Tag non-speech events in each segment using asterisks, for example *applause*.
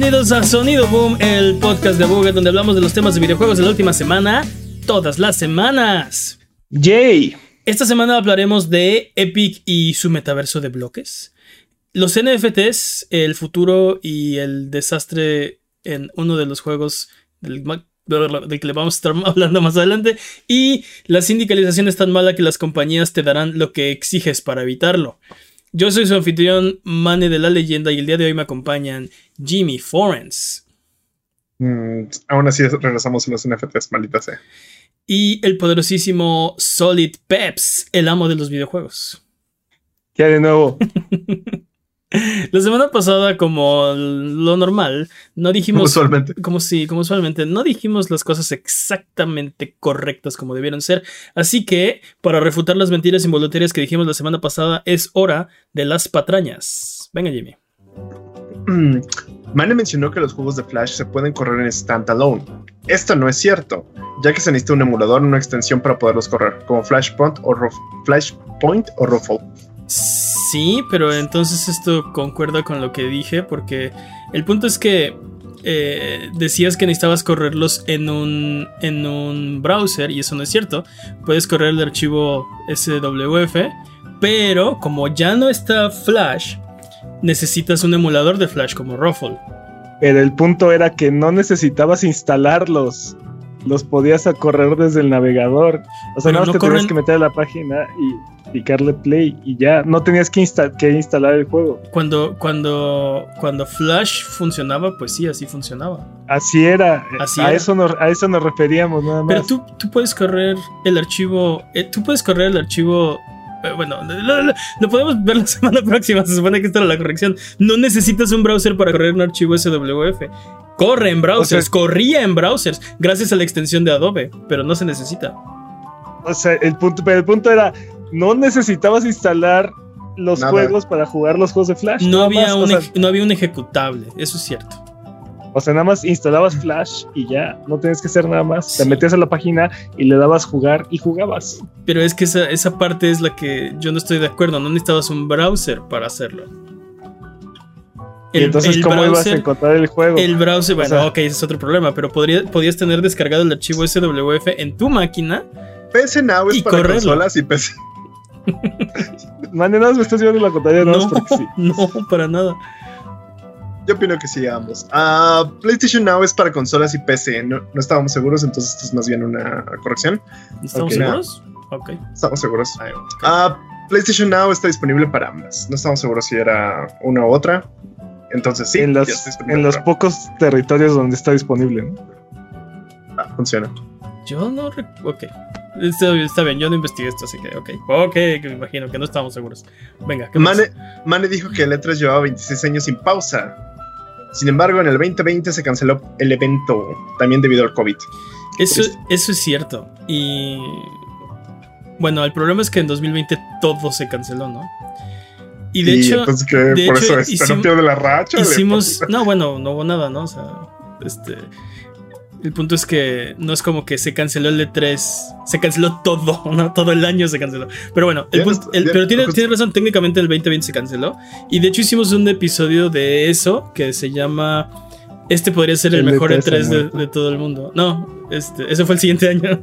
bienvenidos a Sonido Boom, el podcast de Booger donde hablamos de los temas de videojuegos de la última semana, todas las semanas. Yay. Esta semana hablaremos de Epic y su metaverso de bloques, los NFTs, el futuro y el desastre en uno de los juegos del, del que le vamos a estar *laughs* hablando más adelante, y la sindicalización es tan mala que las compañías te darán lo que exiges para evitarlo. Yo soy su anfitrión, Mane de la leyenda, y el día de hoy me acompañan Jimmy Forens. Mm, aún así regresamos a los NFTs, maldita sea. Y el poderosísimo Solid Peps, el amo de los videojuegos. ¿Qué de nuevo? *laughs* La semana pasada, como lo normal, no dijimos. Como usualmente. Como sí, como usualmente. No dijimos las cosas exactamente correctas como debieron ser. Así que, para refutar las mentiras involuntarias que dijimos la semana pasada, es hora de las patrañas. Venga, Jimmy. Mm, Mane mencionó que los juegos de Flash se pueden correr en standalone. Esto no es cierto, ya que se necesita un emulador o una extensión para poderlos correr, como Flashpoint o, Flashpoint o Ruffle. Sí, pero entonces esto concuerda con lo que dije, porque el punto es que eh, decías que necesitabas correrlos en un, en un browser, y eso no es cierto. Puedes correr el archivo SWF, pero como ya no está Flash, necesitas un emulador de Flash como Ruffle. Pero el punto era que no necesitabas instalarlos los podías correr desde el navegador. O sea, no, te tenías que meter a la página y picarle play y ya no tenías que, que instalar el juego. Cuando, cuando, cuando Flash funcionaba, pues sí, así funcionaba. Así era. a, Eso nos, a eso nos referíamos nada más. Pero tú, tú puedes correr el archivo. Eh, tú puedes correr el archivo eh, bueno, lo, podemos ver la *laughs* semana próxima. Se supone que esta era la corrección. No necesitas un browser para correr un archivo SWF. Corre en browsers, corría en browsers, gracias a la extensión de Adobe, pero no se necesita. O sea, el punto, pero el punto era, no necesitabas instalar los juegos para jugar los juegos de Flash. No, había, un, no había un ejecutable, eso es cierto. O sea, nada más instalabas Flash y ya, no tenías que hacer nada más. Te metías a la página y le dabas jugar y jugabas. Pero es que esa, esa parte es la que yo no estoy de acuerdo. No necesitabas un browser para hacerlo. ¿Y entonces cómo ibas a encontrar el juego? El browser, bueno, ok, ese es otro problema, pero podías tener descargado el archivo SWF en tu máquina. PC Now es para consolas y PC. *laughs* Mande, nada me estás llevando la contraria, no, no, sí. *laughs* no, para nada. Yo opino que sí, ambos. Uh, PlayStation Now es para consolas y PC. No, no, estábamos seguros, entonces esto es más bien una corrección. ¿Estamos seguros? Ok. Estamos seguros. Uh, PlayStation Now está disponible para ambas. No estamos seguros si era una u otra. Entonces sí. En los, en los pocos territorios donde está disponible. ¿no? Ah, funciona. Yo no. Ok. Está, bien, yo no investigué esto, así que ok. Ok, me imagino que no estamos seguros. Venga, ¿qué Mane, Mane dijo que el E3 llevaba 26 años sin pausa. Sin embargo, en el 2020 se canceló el evento, también debido al COVID. Eso, eso es cierto. Y. Bueno, el problema es que en 2020 todo se canceló, ¿no? Y de hecho. Entonces, que por eso es hicimos, de la racha. Hicimos. No, bueno, no hubo nada, ¿no? O sea, este. El punto es que no es como que se canceló el E3, se canceló todo, *laughs* ¿no? Todo el año se canceló. Pero bueno, el pero tiene, tiene, razón, técnicamente el 2020 se canceló. Y de hecho hicimos un episodio de eso que se llama Este podría ser el, mejor E3, de, todo el mundo. No, este, ese fue el siguiente *laughs* año.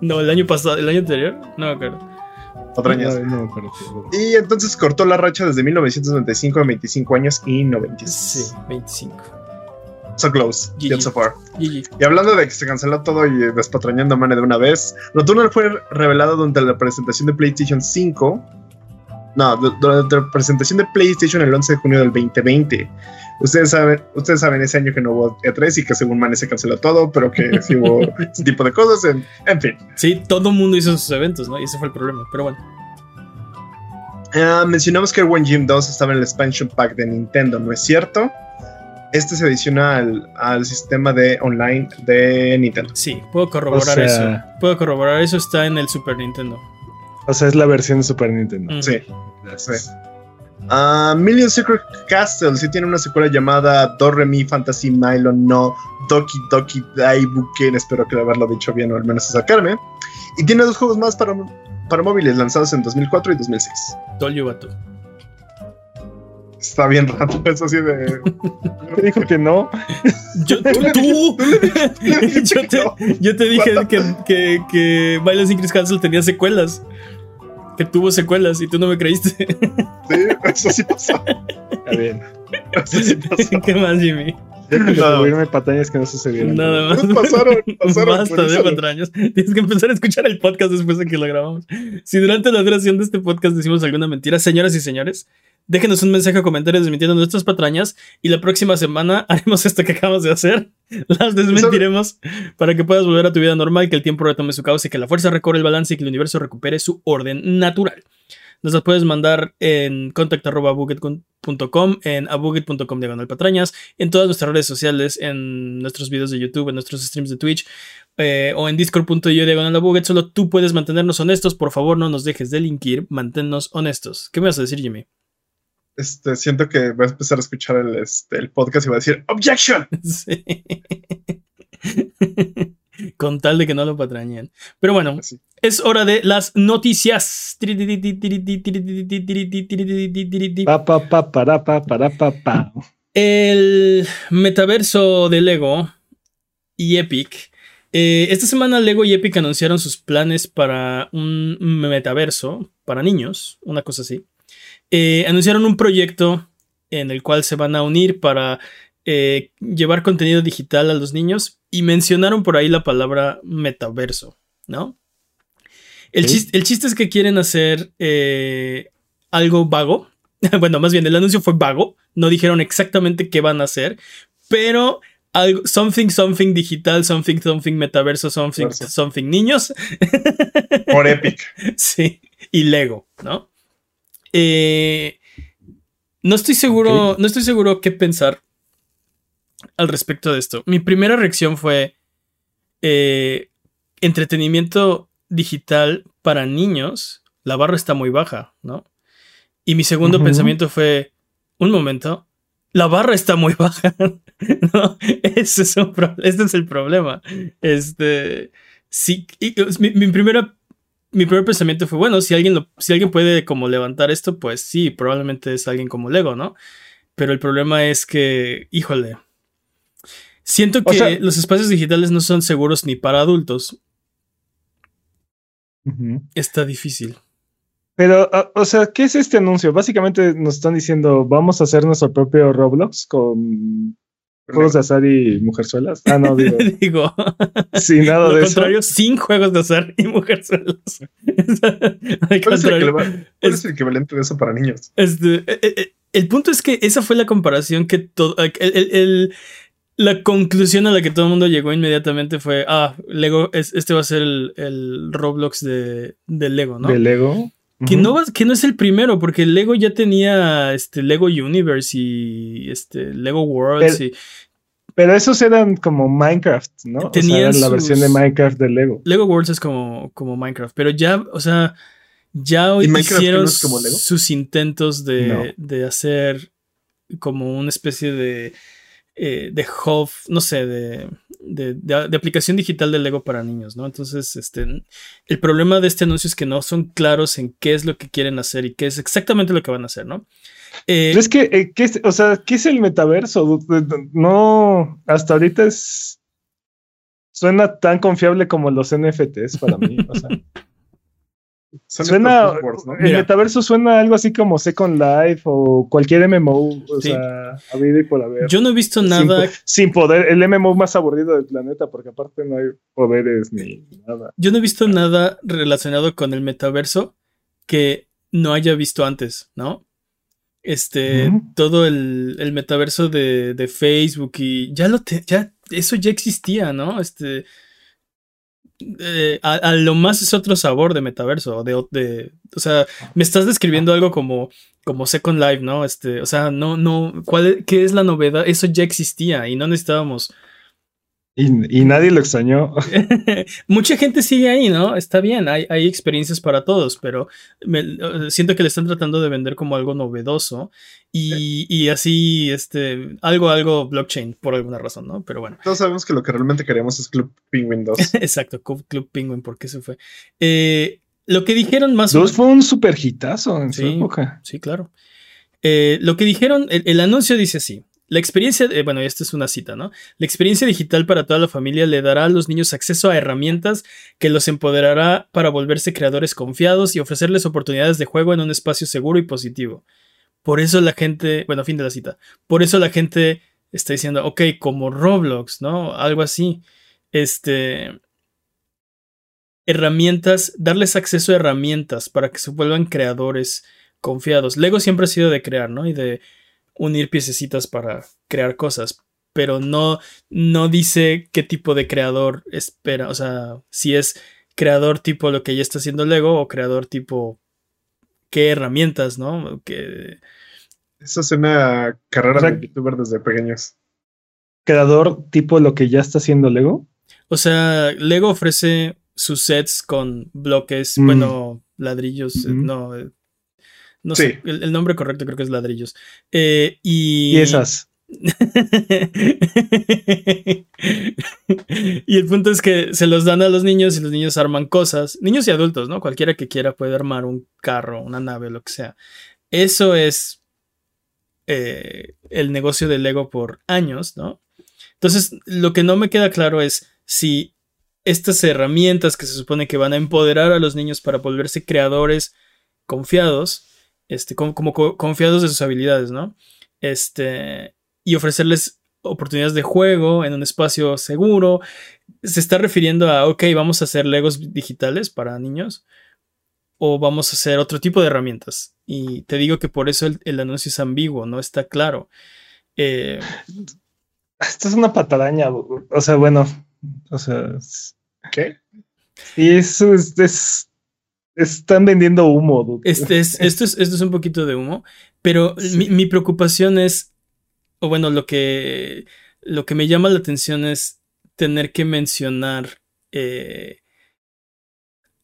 no, el año pasado, el año anterior, no me acuerdo. Otro año. y entonces cortó la racha desde 1995 a 25 años y 96. Sí, 25. So close, yet so far. Y hablando de que se canceló todo y despatrañando a Mane de una vez, Returnal fue revelado durante la presentación de PlayStation 5. No, durante la presentación de PlayStation el 11 de junio del 2020. Ustedes saben, ustedes saben ese año que no hubo E3 y que según Mane se canceló todo, pero que *laughs* sí hubo ese tipo de cosas. En, en, fin. Sí, todo el mundo hizo sus eventos, ¿no? Y ese fue el problema, pero bueno. Uh, mencionamos que One Gym 2 estaba en el expansion pack de Nintendo, ¿no es cierto? este se adiciona al, sistema de online de Nintendo. Sí, puedo corroborar eso. Puedo corroborar eso, está en el Super Nintendo. O sea, es la versión de Super Nintendo. Sí. Uh, Million Secret Castle sí tiene una secuela llamada Doremi Fantasy Nylon no Doki Doki Daibuken. Espero que haberlo dicho bien o al menos sacarme. Y tiene dos juegos más para, para móviles lanzados en 2004 y 2006. Tolyo Está bien rato, eso así de. *laughs* Te dijo que no. Yo, *laughs* tú, *laughs* yo, te, dije que, que, que Chris Castle tenía secuelas. Que tuvo secuelas y tú no me creíste. *laughs* Sí, eso sí pasó. Está bien. Eso sí pasó. *laughs* ¿Qué más, Jimmy? Déjame subirme patañas que no sucedieron. Nada más. Pasaron, *laughs* pasaron. Basta de patrañas. Tienes que empezar a escuchar el podcast después de que lo grabamos. Si durante la duración de este podcast decimos alguna mentira, señoras y señores, déjenos un mensaje o comentario desmintiendo nuestras patrañas y la próxima semana *laughs* haremos esto que acabamos de hacer. Las desmentiremos para que puedas volver a tu vida normal, que el tiempo retome su causa y que la fuerza recorre el balance y que el universo recupere su orden natural. Nos las puedes mandar en contact.buget.com, en abuget.com diagonal patrañas, en todas nuestras redes sociales, en nuestros videos de YouTube, en nuestros streams de Twitch. Eh, o en discord.io diagonal abuget, solo tú puedes mantenernos honestos. Por favor, no nos dejes delinquir, manténnos honestos. ¿Qué me vas a decir, Jimmy? Este, siento que voy a empezar a escuchar el, este, el podcast y va a decir ¡Objection! *laughs* Sí. Con tal de que no lo patrañen. Pero bueno, es hora de las noticias. Pa, pa, pa, para, pa, para, pa, pa. El metaverso de Lego y Epic. Eh, esta semana Lego y Epic anunciaron sus planes para un metaverso para niños, una cosa así. Eh, anunciaron un proyecto en el cual se van a unir para eh, llevar contenido digital a los niños y mencionaron por ahí la palabra metaverso, ¿no? El, chiste, el chiste, es que quieren hacer eh, algo vago. *laughs* bueno, más bien el anuncio fue vago. No dijeron exactamente qué van a hacer, pero algo, something, something digital, something, something metaverso, something, something niños. *laughs* Por Epic. Sí, y Lego, ¿no? Eh, no estoy seguro, no estoy seguro qué pensar al respecto de esto. Mi primera reacción fue eh, entretenimiento digital para niños. La barra está muy baja, ¿no? Y mi segundo pensamiento fue, un momento, la barra está muy *laughs* baja. no, ese es este es el problema. Este, sí, mi, mi, primera mi primer pensamiento fue, bueno, si alguien, lo, si alguien puede como levantar esto, pues sí, probablemente es alguien como Lego, ¿no? Pero el problema es que, híjole, siento que los espacios digitales no son seguros ni para adultos. Está difícil. Pero, ah, o sea, ¿qué es este anuncio? Básicamente nos están diciendo, vamos a hacer nuestro propio Roblox con juegos de azar y mujerzuelas. Ah, no, digo. *laughs* digo sin nada de contrario, eso. sin juegos de azar y mujerzuelas. *laughs* ¿Cuál, es el, ¿Cuál es el equivalente de eso para niños? Este, eh, eh, eh, el, punto es que esa fue la comparación que todo. El, la conclusión a la que todo el mundo llegó inmediatamente fue: Ah, Lego, este va a ser el, Roblox de, de, Lego, ¿no? De Lego. Que, no, que no es el primero, porque Lego ya tenía este Lego Universe y este Lego Worlds pero, y. Pero esos eran como Minecraft, ¿no? Tenían la versión de Minecraft de Lego. Lego Worlds es como, como Minecraft, pero ya, o sea, ya hicieron sus intentos de, de hacer como una especie de eh, de hub, no sé, de, de, aplicación digital de Lego para niños, ¿no? Entonces, este, el problema de este anuncio es que no son claros en qué es lo que quieren hacer y qué es exactamente lo que van a hacer, ¿no? Eh, es que, eh, ¿qué es, o sea, ¿qué es el metaverso? No, hasta ahorita es... Suena tan confiable como los NFTs para mí, o sea. *laughs* Suena, el metaverso suena algo así como Second Life o cualquier MMO, o sea, a vida y por haber. Yo no he visto nada. Sin, poder, el MMO más aburrido del planeta, porque aparte no hay poderes ni nada. Yo no he visto nada relacionado con el metaverso que no haya visto antes, ¿no? Este, todo el, el metaverso de, de, Facebook y ya lo ya, eso ya existía, ¿no? Este, eh, a, lo más es otro sabor de metaverso. De, de, o sea, me estás describiendo algo como, como Second Life, ¿no? Este, o sea, no, no, ¿cuál, ¿qué es la novedad? Eso ya existía y no necesitábamos y, nadie lo extrañó. *laughs* Mucha gente sigue ahí, ¿no? Está bien, hay, hay experiencias para todos, pero siento que le están tratando de vender como algo novedoso y, y, así, este, algo, algo blockchain por alguna razón, ¿no? Pero bueno. Todos sabemos que lo que realmente queríamos es Club Penguin 2. *laughs* Exacto, Club Penguin, ¿por qué se fue? Eh, lo que dijeron más... Dos fue un super hitazo en su época. Sí, claro. Eh, lo que dijeron, el, anuncio dice así. La experiencia, bueno, esta es una cita, ¿no? La experiencia digital para toda la familia le dará a los niños acceso a herramientas que los empoderará para volverse creadores confiados y ofrecerles oportunidades de juego en un espacio seguro y positivo. Por eso la gente, bueno, fin de la cita. Por eso la gente está diciendo, ok, como Roblox, ¿no? Algo así. Este, herramientas, darles acceso a herramientas para que se vuelvan creadores confiados. Lego siempre ha sido de crear, ¿no? Y de unir piececitas para crear cosas, pero no, no dice qué tipo de creador espera, o sea, si es creador tipo lo que ya está haciendo Lego o creador tipo qué herramientas, ¿no? Que... Eso es una carrera de youtuber desde pequeños. ¿Creador tipo lo que ya está haciendo Lego? O sea, Lego ofrece sus sets con bloques, mm. bueno, ladrillos, eh, no, eh, no sé, el, nombre correcto creo que es ladrillos. Eh, y... y esas. *laughs* y el punto es que se los dan a los niños y los niños arman cosas, niños y adultos, ¿no? Cualquiera que quiera puede armar un carro, una nave, lo que sea. Eso es el negocio de Lego por años, ¿no? Entonces, lo que no me queda claro es si estas herramientas que se supone que van a empoderar a los niños para volverse creadores confiados, este, como, confiados de sus habilidades, ¿no? Este, y ofrecerles oportunidades de juego en un espacio seguro. Se está refiriendo a, ok, vamos a hacer Legos digitales para niños o vamos a hacer otro tipo de herramientas. Y te digo que por eso el, anuncio es ambiguo, no está claro. Eh, Esto es una pataraña, o sea, bueno, o sea. ¿Qué? Y eso es, están vendiendo humo. Este es, esto, es, esto es un poquito de humo, pero mi, preocupación es, o bueno, lo que, lo que me llama la atención es tener que mencionar eh,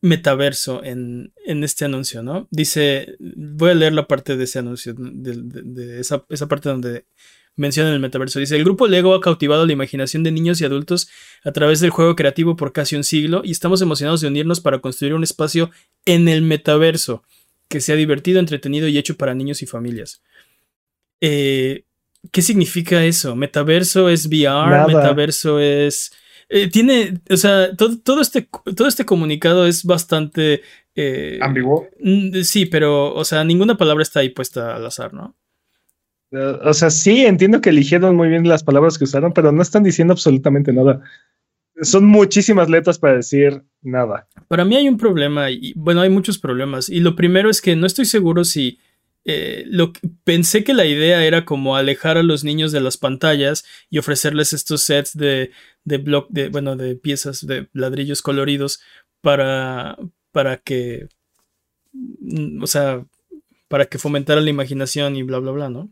metaverso en, en, este anuncio, ¿no? Dice, voy a leer la parte de ese anuncio, de, esa, esa parte donde menciona el metaverso. Dice, el grupo Lego ha cautivado la imaginación de niños y adultos a través del juego creativo por casi un siglo y estamos emocionados de unirnos para construir un espacio en el metaverso que sea divertido, entretenido y hecho para niños y familias. Eh, ¿Qué significa eso? Metaverso es VR, metaverso es... Eh, tiene, o sea, todo, este, todo este comunicado es bastante... Eh, Ambiguo. Sí, pero, o sea, ninguna palabra está ahí puesta al azar, ¿no? O sea, sí, entiendo que eligieron muy bien las palabras que usaron, pero no están diciendo absolutamente nada. Son muchísimas letras para decir nada. Para mí hay un problema, y bueno, hay muchos problemas. Y lo primero es que no estoy seguro si eh, lo pensé que la idea era como alejar a los niños de las pantallas y ofrecerles estos sets de, de de, bueno, de piezas de ladrillos coloridos para, para que, mm, o sea, para que fomentara la imaginación y bla, bla, bla, ¿no?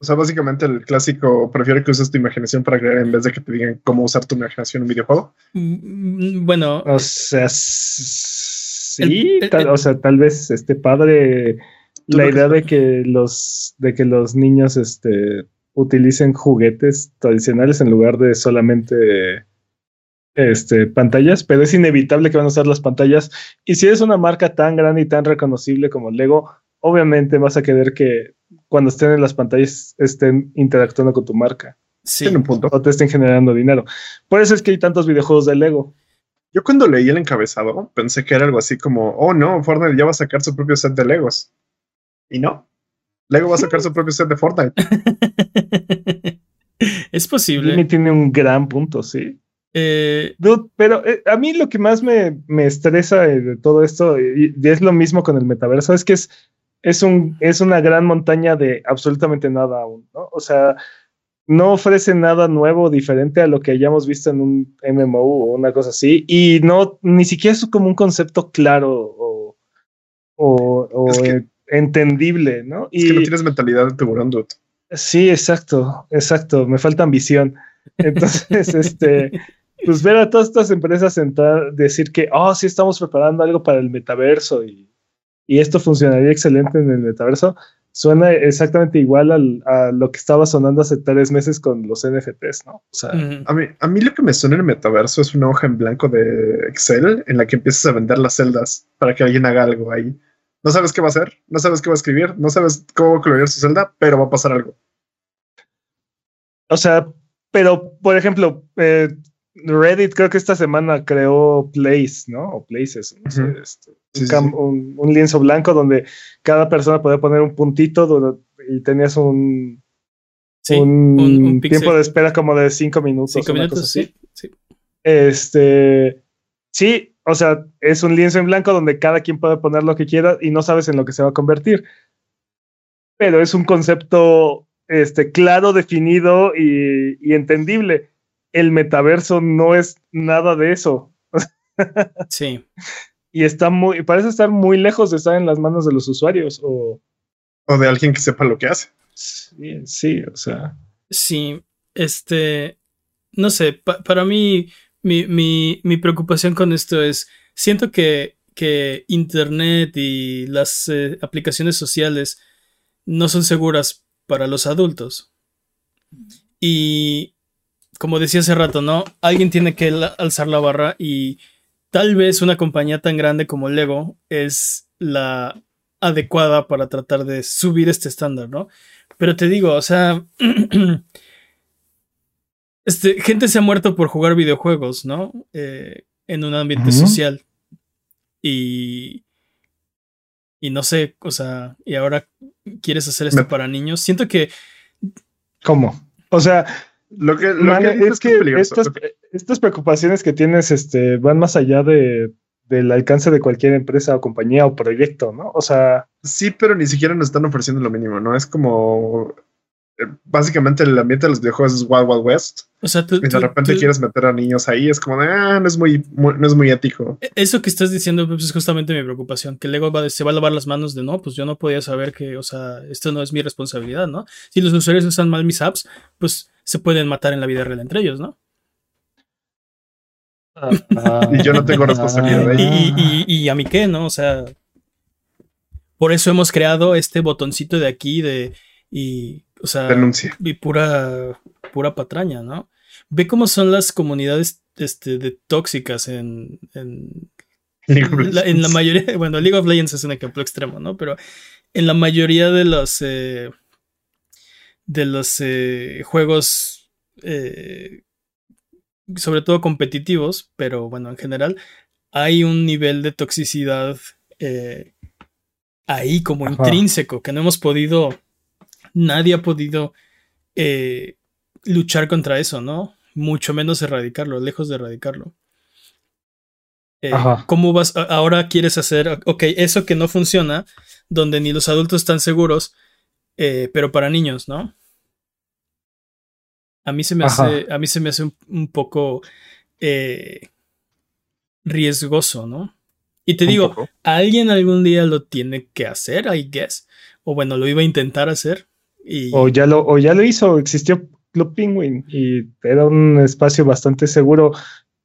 O sea, básicamente el clásico prefiere que uses tu imaginación para crear en vez de que te digan cómo usar tu imaginación en un videojuego. Mm, bueno. O sea, sí, o sea, tal vez este padre la idea de que los de que los niños este utilicen juguetes tradicionales en lugar de solamente este, pantallas, pero es inevitable que van a usar las pantallas. Y si eres una marca tan grande y tan reconocible como Lego, obviamente vas a querer que cuando estén en las pantallas estén interactuando con tu marca. Sí. un punto. O te estén generando dinero. Por eso es que hay tantos videojuegos de Lego. Yo cuando leí el encabezado pensé que era algo así como, oh no, Fortnite ya va a sacar su propio set de Legos. Y no. Lego va a sacar su propio set de Fortnite. *laughs* es posible. Jimmy tiene un gran punto, sí. Eh, pero eh, a mí lo que más me, me estresa de todo esto, y, es lo mismo con el metaverso, es que es es, un, es una gran montaña de absolutamente nada aún, ¿no? O sea, no ofrece nada nuevo, diferente a lo que hayamos visto en un MMO o una cosa así, y no, ni siquiera es como un concepto claro o, o, entendible, ¿no? Es que no tienes mentalidad de tiburón, dude. Sí, exacto, exacto, me falta ambición. Entonces, *laughs* este, pues ver a todas estas empresas entrar, decir que, oh, sí estamos preparando algo para el metaverso y y esto funcionaría excelente en el metaverso, suena exactamente igual a lo que estaba sonando hace tres meses con los NFTs, ¿no? O sea, a, mí, a mí lo que me suena en el metaverso es una hoja en blanco de Excel en la que empiezas a vender las celdas para que alguien haga algo ahí. No sabes qué va a hacer, no sabes qué va a escribir, no sabes cómo colorear su celda, pero va a pasar algo. O sea, pero por ejemplo, eh, Reddit creo que esta semana creó Place, ¿no? O Places, este, un, lienzo blanco donde cada persona podía poner un puntito y tenías un, un, tiempo de espera como de cinco minutos. Cinco minutos, sí, Este, sí, o sea, es un lienzo en blanco donde cada quien puede poner lo que quiera y no sabes en lo que se va a convertir. Pero es un concepto este, claro, definido y, y entendible el metaverso no es nada de eso. *laughs* Sí. Y está muy, parece estar muy lejos de estar en las manos de los usuarios o... O de alguien que sepa lo que hace. Sí, sí o sea. Sí, este, no sé, para mí mi, mi, preocupación con esto es, siento que, que Internet y las eh, aplicaciones sociales no son seguras para los adultos. Y como decía hace rato, ¿no? Alguien tiene que alzar la barra y tal vez una compañía tan grande como Lego es la adecuada para tratar de subir este estándar, ¿no? Pero te digo, o sea, *clears throat* este, gente se ha muerto por jugar videojuegos, ¿no? Eh, en un ambiente social. Y... Y no sé, o sea, y ahora quieres hacer esto para niños. Siento que... ¿Cómo? O sea, lo que, es, que, estas, preocupaciones que tienes este, van más allá de, del alcance de cualquier empresa o compañía o proyecto, ¿no? O sea. Sí, pero ni siquiera nos están ofreciendo lo mínimo, ¿no? Es como. Básicamente el ambiente de los videojuegos es Wild Wild West. O sea, tú, y de repente quieres meter a niños ahí, es como de, ah, no es muy, no es muy ético. E, eso que estás diciendo pues, es justamente mi preocupación, que luego va, se va a lavar las manos de, no, pues yo no podía saber que, o sea, esto no es mi responsabilidad, ¿no? Si los usuarios usan mal mis apps, pues se pueden matar en la vida real entre ellos, ¿no? Ah, *laughs* y yo no tengo responsabilidad de y, y, a mí qué, ¿no? O sea, por eso hemos creado este botoncito de aquí de y, o sea, denuncia y pura pura patraña, ¿no? Ve cómo son las comunidades este, de tóxicas en, en, la, en la mayoría, *laughs* bueno, League of Legends es un ejemplo extremo, ¿no? Pero en la mayoría de los eh, de los eh, juegos, eh, sobre todo competitivos, pero bueno, en general, hay un nivel de toxicidad ahí como intrínseco que no hemos podido, nadie ha podido luchar contra eso, ¿no? Mucho menos erradicarlo, lejos de erradicarlo. ¿Cómo vas? Ahora quieres hacer, ok, eso que no funciona, donde ni los adultos están seguros, pero para niños, ¿no? A mí se me hace, a mí se me hace un, poco eh, riesgoso, ¿no? Y te digo, alguien algún día lo tiene que hacer, I guess. O bueno, lo iba a intentar hacer. Y... O, ya lo, o ya lo hizo, existió Club Penguin y era un espacio bastante seguro,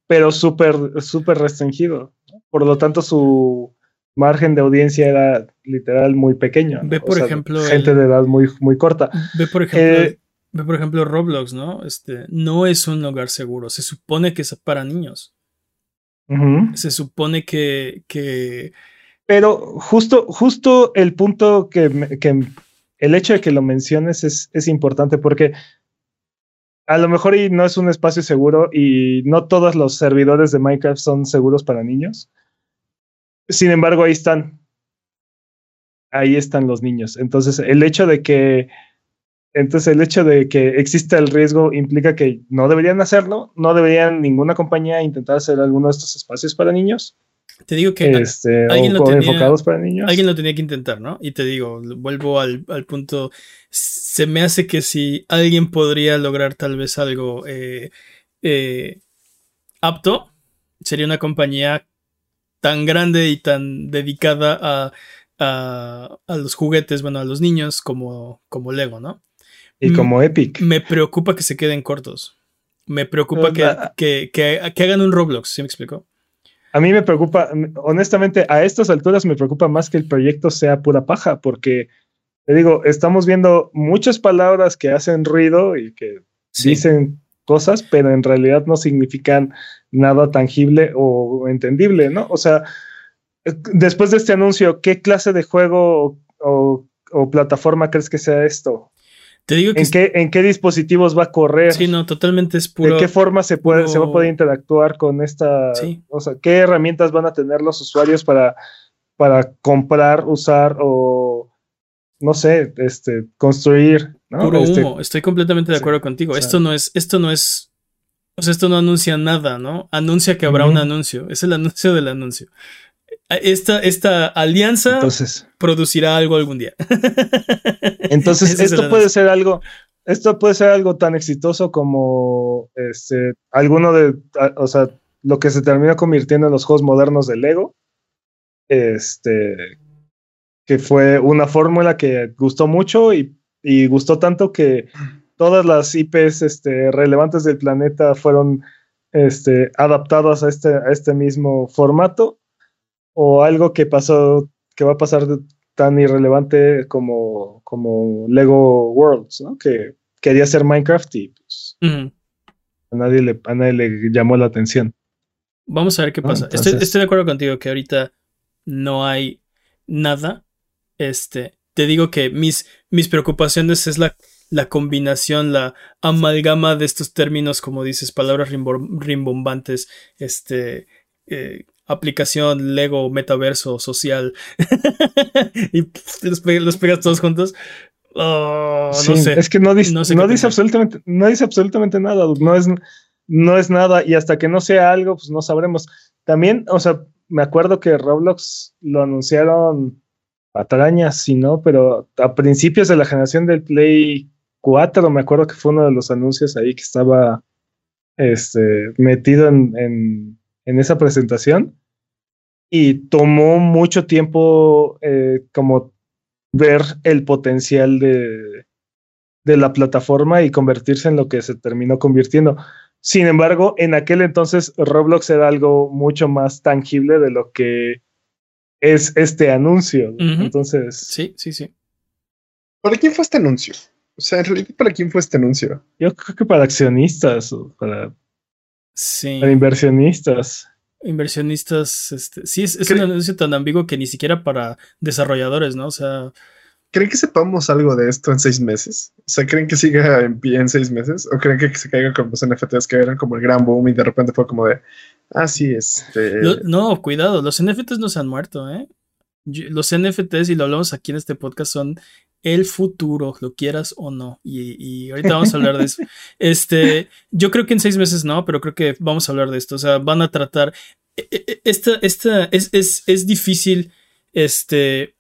pero súper, súper restringido. Por lo tanto, su margen de audiencia era literal muy pequeño. Ve, por ejemplo. Gente de edad muy, muy corta. Ve, por ejemplo. Eh, por ejemplo, Roblox, ¿no? Este, no es un lugar seguro. Se supone que es para niños. Se supone que, que, Pero justo, justo el punto que, que, el hecho de que lo menciones es, importante porque a lo mejor no es un espacio seguro y no todos los servidores de Minecraft son seguros para niños. Sin embargo, ahí están. Ahí están los niños. Entonces, el hecho de que entonces el hecho de que exista el riesgo implica que no deberían hacerlo, no deberían ninguna compañía intentar hacer alguno de estos espacios para niños. Te digo que este, alguien, lo tenía, enfocados para niños. alguien lo tenía que intentar, ¿no? Y te digo, vuelvo al, punto, se me hace que si alguien podría lograr tal vez algo eh, eh, apto, sería una compañía tan grande y tan dedicada a, a, los juguetes, bueno, a los niños como, como Lego, ¿no? Y como Epic. Me preocupa que se queden cortos. Me preocupa que, que, hagan un Roblox, ¿sí me explico? A mí me preocupa, honestamente, a estas alturas me preocupa más que el proyecto sea pura paja, porque te digo, estamos viendo muchas palabras que hacen ruido y que dicen cosas, pero en realidad no significan nada tangible o entendible, ¿no? O sea, después de este anuncio, ¿qué clase de juego o, plataforma crees que sea esto? Te digo que ¿En, qué, ¿En qué dispositivos va a correr? Sí, no, totalmente es puro. ¿De qué forma se, puede, se va a poder interactuar con esta? Sí. O sea, ¿qué herramientas van a tener los usuarios para, para comprar, usar o no sé, este, construir. Puro este, humo, estoy completamente de acuerdo contigo. esto no es, esto no es, o sea, esto no anuncia nada, ¿no? Anuncia que habrá un anuncio, es el anuncio del anuncio. Esta, esta alianza producirá algo algún día. *laughs* entonces, esto puede ser algo, esto puede ser algo tan exitoso como este, alguno de, o sea, lo que se termina convirtiendo en los juegos modernos de Lego. Este, que fue una fórmula que gustó mucho y, gustó tanto que todas las IPs este, relevantes del planeta fueron este, adaptadas a este, a este mismo formato o algo que pasó, que va a pasar tan irrelevante como, como Lego Worlds, ¿no? Que quería hacer Minecraft y pues a, nadie le, a nadie le llamó la atención. Vamos a ver qué pasa. estoy, estoy de acuerdo contigo que ahorita no hay nada este, te digo que mis, mis preocupaciones es la, la combinación, la amalgama de estos términos, como dices, palabras rimbombantes, este, eh, aplicación, Lego, metaverso, social, *laughs* y los, pegas todos juntos. Oh, no sé. Es que no, dice, no, dice absolutamente, no dice absolutamente nada, no es, no es nada, y hasta que no sea algo, pues no sabremos. También, o sea, me acuerdo que Roblox lo anunciaron patrañas, sí, ¿no? Pero a principios de la generación del Play 4, me acuerdo que fue uno de los anuncios ahí que estaba este, metido en, esa presentación. Y tomó mucho tiempo eh, como ver el potencial de, de la plataforma y convertirse en lo que se terminó convirtiendo. Sin embargo, en aquel entonces Roblox era algo mucho más tangible de lo que es este anuncio. Entonces. Sí, sí, sí. ¿Para quién fue este anuncio? O sea, en realidad, ¿para quién fue este anuncio? Yo creo que para accionistas o para. Sí. Para inversionistas. Inversionistas, este, sí, es, un anuncio tan ambiguo que ni siquiera para desarrolladores, ¿no? O sea. ¿Creen que sepamos algo de esto en seis meses? O sea, ¿creen que siga en pie en seis meses? ¿O creen que se caiga con los NFTs que eran como el gran boom y de repente fue como de, Así es. no, cuidado, los NFTs no se han muerto, ¿eh? Los NFTs, y lo hablamos aquí en este podcast, son el futuro, lo quieras o no. Y, ahorita vamos a hablar de eso. *laughs* Este, yo creo que en seis meses no, pero creo que vamos a hablar de esto. O sea, van a tratar. E, e, e, esta, esta es, es, es difícil. Este.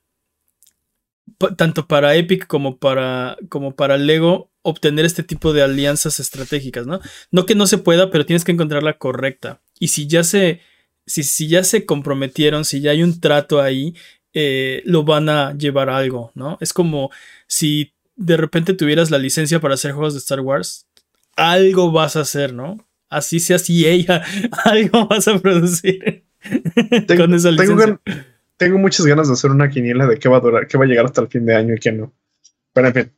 Tanto para Epic como para, como para Lego obtener este tipo de alianzas estratégicas, ¿no? No que no se pueda, pero tienes que encontrar la correcta. Y si ya se, si, si ya se comprometieron, si ya hay un trato ahí, eh, lo van a llevar a algo, ¿no? Es como si de repente tuvieras la licencia para hacer juegos de Star Wars, algo vas a hacer, ¿no? Así sea si ella, *laughs* algo vas a producir *laughs* tengo, con esa licencia. Tengo, muchas ganas de hacer una quiniela de qué va a durar, qué va a llegar hasta el fin de año y qué no. Pero en fin.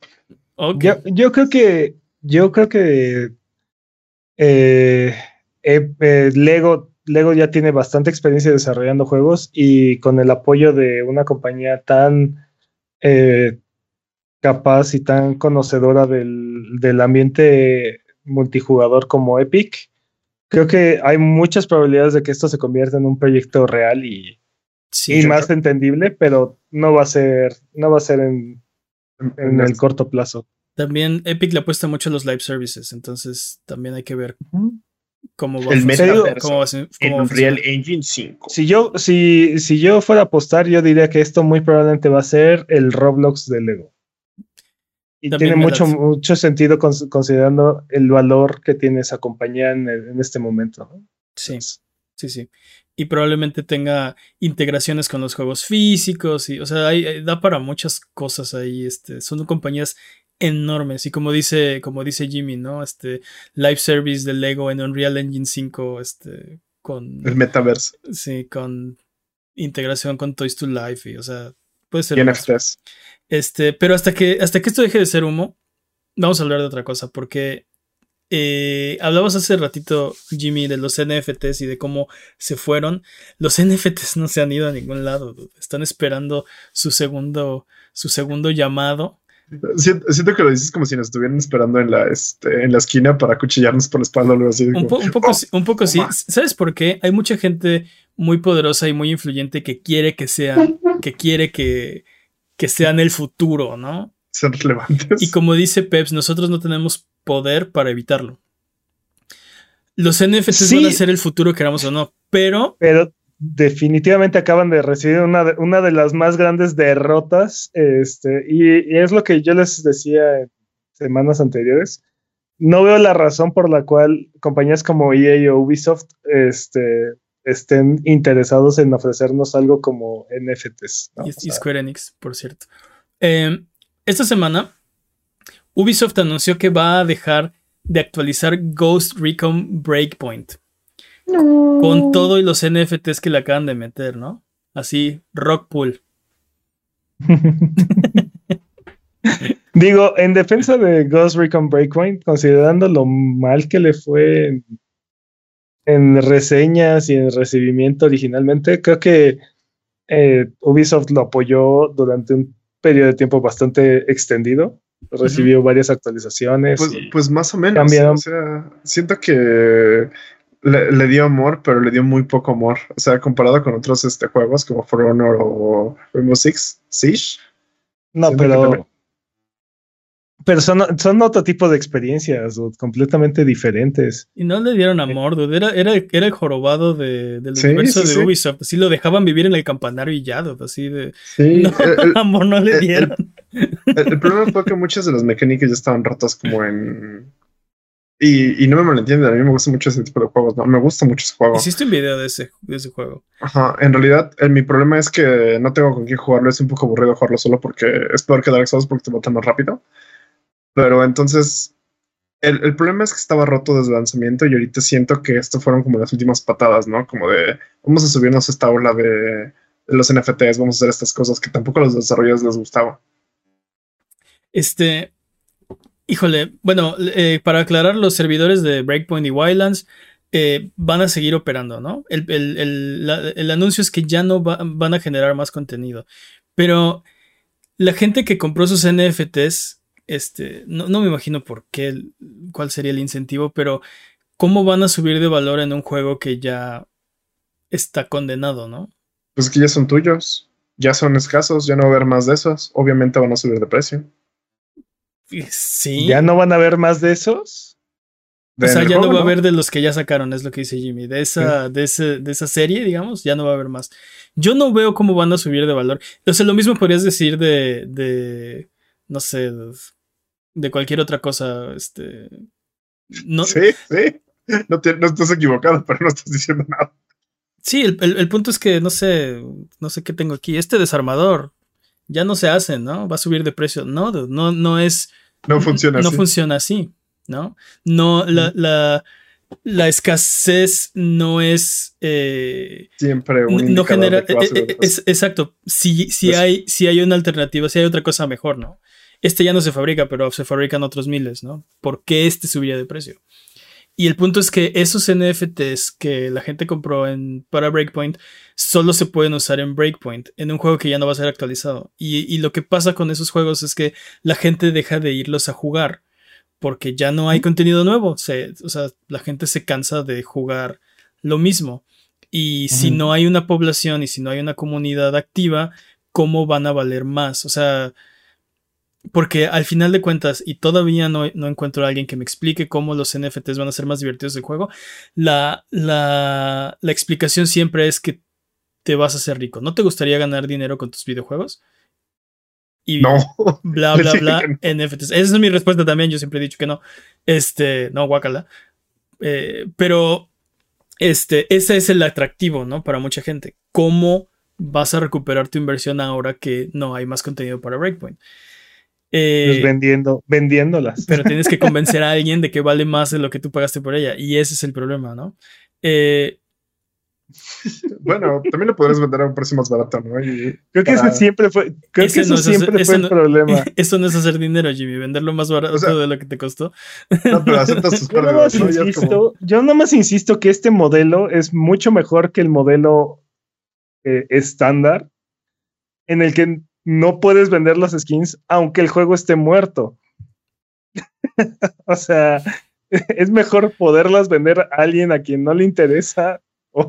Yo, creo que. Yo creo que. Eh, eh, eh, Lego, Lego ya tiene bastante experiencia desarrollando juegos y con el apoyo de una compañía tan capaz y tan conocedora del, ambiente multijugador como Epic, creo que hay muchas probabilidades de que esto se convierta en un proyecto real y, más entendible, pero no va a ser, no va a ser en, en el corto plazo. También Epic le apuesta mucho a los live services, entonces también hay que ver cómo va el a funcionar. Real Engine 5. Si yo, si, si yo fuera a apostar, yo diría que esto muy probablemente va a ser el Roblox de Lego. Y tiene mucho, mucho sentido considerando el valor que tiene esa compañía en, este momento. Sí, sí, sí y probablemente tenga integraciones con los juegos físicos y o sea da para muchas cosas ahí este son compañías enormes y como dice como dice Jimmy no este live service de Lego en Unreal Engine 5 este con el metaverse sí con integración con Toys to Life y o sea puede ser y este pero hasta que hasta que esto deje de ser humo vamos a hablar de otra cosa porque eh, hablabas hace ratito, Jimmy, de los NFTs y de cómo se fueron. Los NFTs no se han ido a ningún lado. Están esperando su segundo, su segundo llamado. Siento, que lo dices como si nos estuvieran esperando en la, este, en la esquina para cuchillarnos por la espalda o algo así. Un, poco, un poco sí. ¿Sabes por qué? Hay mucha gente muy poderosa y muy influyente que quiere que sean, que quiere que, que sean el futuro, ¿no? Sean relevantes. Y como dice Peps, nosotros no tenemos poder para evitarlo. Los NFTs van a ser el futuro, queramos o no, pero. Pero definitivamente acaban de recibir una de, una de las más grandes derrotas. Este, y, es lo que yo les decía en semanas anteriores. No veo la razón por la cual compañías como EA o Ubisoft este, estén interesados en ofrecernos algo como NFTs. Y, Square Enix, por cierto. Eh, esta semana Ubisoft anunció que va a dejar de actualizar Ghost Recon Breakpoint. Con todo y los NFTs que le acaban de meter, ¿no? Así, Rockpool. *laughs* Digo, en defensa de Ghost Recon Breakpoint, considerando lo mal que le fue en, reseñas y en recibimiento originalmente, creo que eh, Ubisoft lo apoyó durante un periodo de tiempo bastante extendido recibió varias actualizaciones. Pues, pues, más o menos. O sea, siento que le, dio amor, pero le dio muy poco amor. O sea, comparado con otros este, juegos como For Honor o Rainbow Six Siege. No, pero. Pero son, otro tipo de experiencias, completamente diferentes. Y no le dieron amor, dude. Era, era, el jorobado de, del universo de Ubisoft. Así lo dejaban vivir en el campanario y ya, así de. *laughs* No, amor no le dieron. El, problema fue que muchas de las mecánicas ya estaban rotas como en... Y, y no me malentienden, a mí me gusta mucho ese tipo de juegos, ¿no? Me gusta mucho ese juego. Hiciste un video de ese, de ese juego. Ajá, en realidad mi problema es que no tengo con quién jugarlo, es un poco aburrido jugarlo solo porque es peor que Dark Souls porque te matan más rápido. Pero entonces, el, el, problema es que estaba roto desde el lanzamiento y ahorita siento que esto fueron como las últimas patadas, ¿no? Como de, vamos a subirnos a esta ola de los NFTs, vamos a hacer estas cosas que tampoco a los desarrolladores les gustaba. Este, híjole, bueno, eh, para aclarar, los servidores de Breakpoint y Wildlands eh, van a seguir operando, ¿no? El, anuncio es que ya no van a generar más contenido. Pero la gente que compró sus NFTs, este, no, me imagino por qué, cuál sería el incentivo, pero ¿cómo van a subir de valor en un juego que ya está condenado, ¿no? Pues que ya son tuyos, ya son escasos, ya no va a haber más de esos, obviamente van a subir de precio. Sí. ¿Ya no van a haber más de esos? O sea, ya no va a haber de los que ya sacaron, es lo que dice Jimmy. De esa, de, de esa serie, digamos, ya no va a haber más. Yo no veo cómo van a subir de valor. O sea, lo mismo podrías decir de, de no sé, de, cualquier otra cosa. Este, no, sí, sí. No, no, estás equivocado, pero no estás diciendo nada. Sí, el, el, punto es que no sé, no sé qué tengo aquí. Este desarmador, ya no se hacen, ¿no? Va a subir de precio. No, no, no es. No funciona no así. funciona así, ¿no? No, la, la, la escasez no es. Eh, Siempre un No genera. Eh, eh, es, exacto. Si, si, pues hay, si hay una alternativa, si hay otra cosa mejor, ¿no? Este ya no se fabrica, pero se fabrican otros miles, ¿no? ¿Por qué este subiría de precio? Y el punto es que esos NFTs que la gente compró en, para Breakpoint solo se pueden usar en Breakpoint, en un juego que ya no va a ser actualizado. Y, lo que pasa con esos juegos es que la gente deja de irlos a jugar porque ya no hay contenido nuevo. o sea, la gente se cansa de jugar lo mismo. Y si no hay una población y si no hay una comunidad activa, ¿cómo van a valer más? O sea, porque al final de cuentas, y todavía no, encuentro a alguien que me explique cómo los NFTs van a ser más divertidos del juego, la, la, explicación siempre es que te vas a hacer rico. ¿No te gustaría ganar dinero con tus videojuegos? Y no. bla, *laughs* bla, bla, NFTs. Esa es mi respuesta también, yo siempre he dicho que no. Este, no, guácala. Eh, pero, este, ese es el atractivo, ¿no? Para mucha gente. ¿Cómo vas a recuperar tu inversión ahora que no hay más contenido para Breakpoint? Eh, vendiendo, vendiéndolas. Pero tienes que *laughs* convencer a alguien de que vale más de lo que tú pagaste por ella. Y ese es el problema, ¿no? Eh, bueno, también lo podrías vender a un precio más barato, ¿no? creo que ese siempre fue, creo que eso siempre fue el problema. *laughs* Eso no es hacer dinero, Jimmy, venderlo más barato de lo que te costó. No, pero aceptas tus *laughs* yo, nada más insisto, yo nada más insisto que este modelo es mucho mejor que el modelo eh, estándar, en el que no puedes vender las skins aunque el juego esté muerto. *laughs* o sea, *laughs* es mejor poderlas vender a alguien a quien no le interesa o,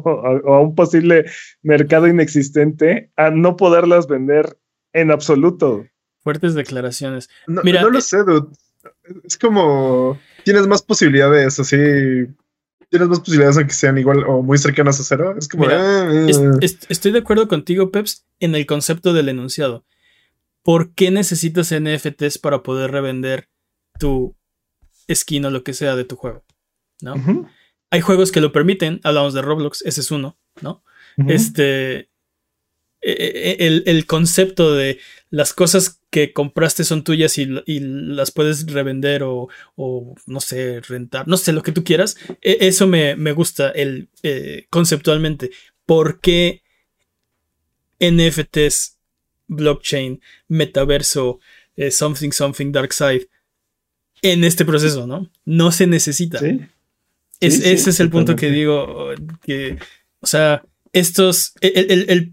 a un posible mercado inexistente a no poderlas vender en absoluto. Fuertes declaraciones. No, Mira, no lo eh, sé, dude. Es como tienes más posibilidades, así. Tienes más posibilidades aunque sean igual o muy cercanas a cero. Es como. Ah". estoy de acuerdo contigo, Peps, en el concepto del enunciado. ¿Por qué necesitas NFTs para poder revender tu skin o lo que sea de tu juego? ¿No? Hay juegos que lo permiten, hablamos de Roblox, ese es uno, ¿no? Este, e, el, concepto de las cosas que compraste son tuyas y, las puedes revender o, no sé, rentar, no sé, lo que tú quieras, eso me, gusta el, eh, conceptualmente. ¿Por qué NFTs, blockchain, metaverso, eh, something, something, dark side en este proceso, ¿no? No se necesita. ¿Sí? ese es el punto que digo, que, o sea, estos, el,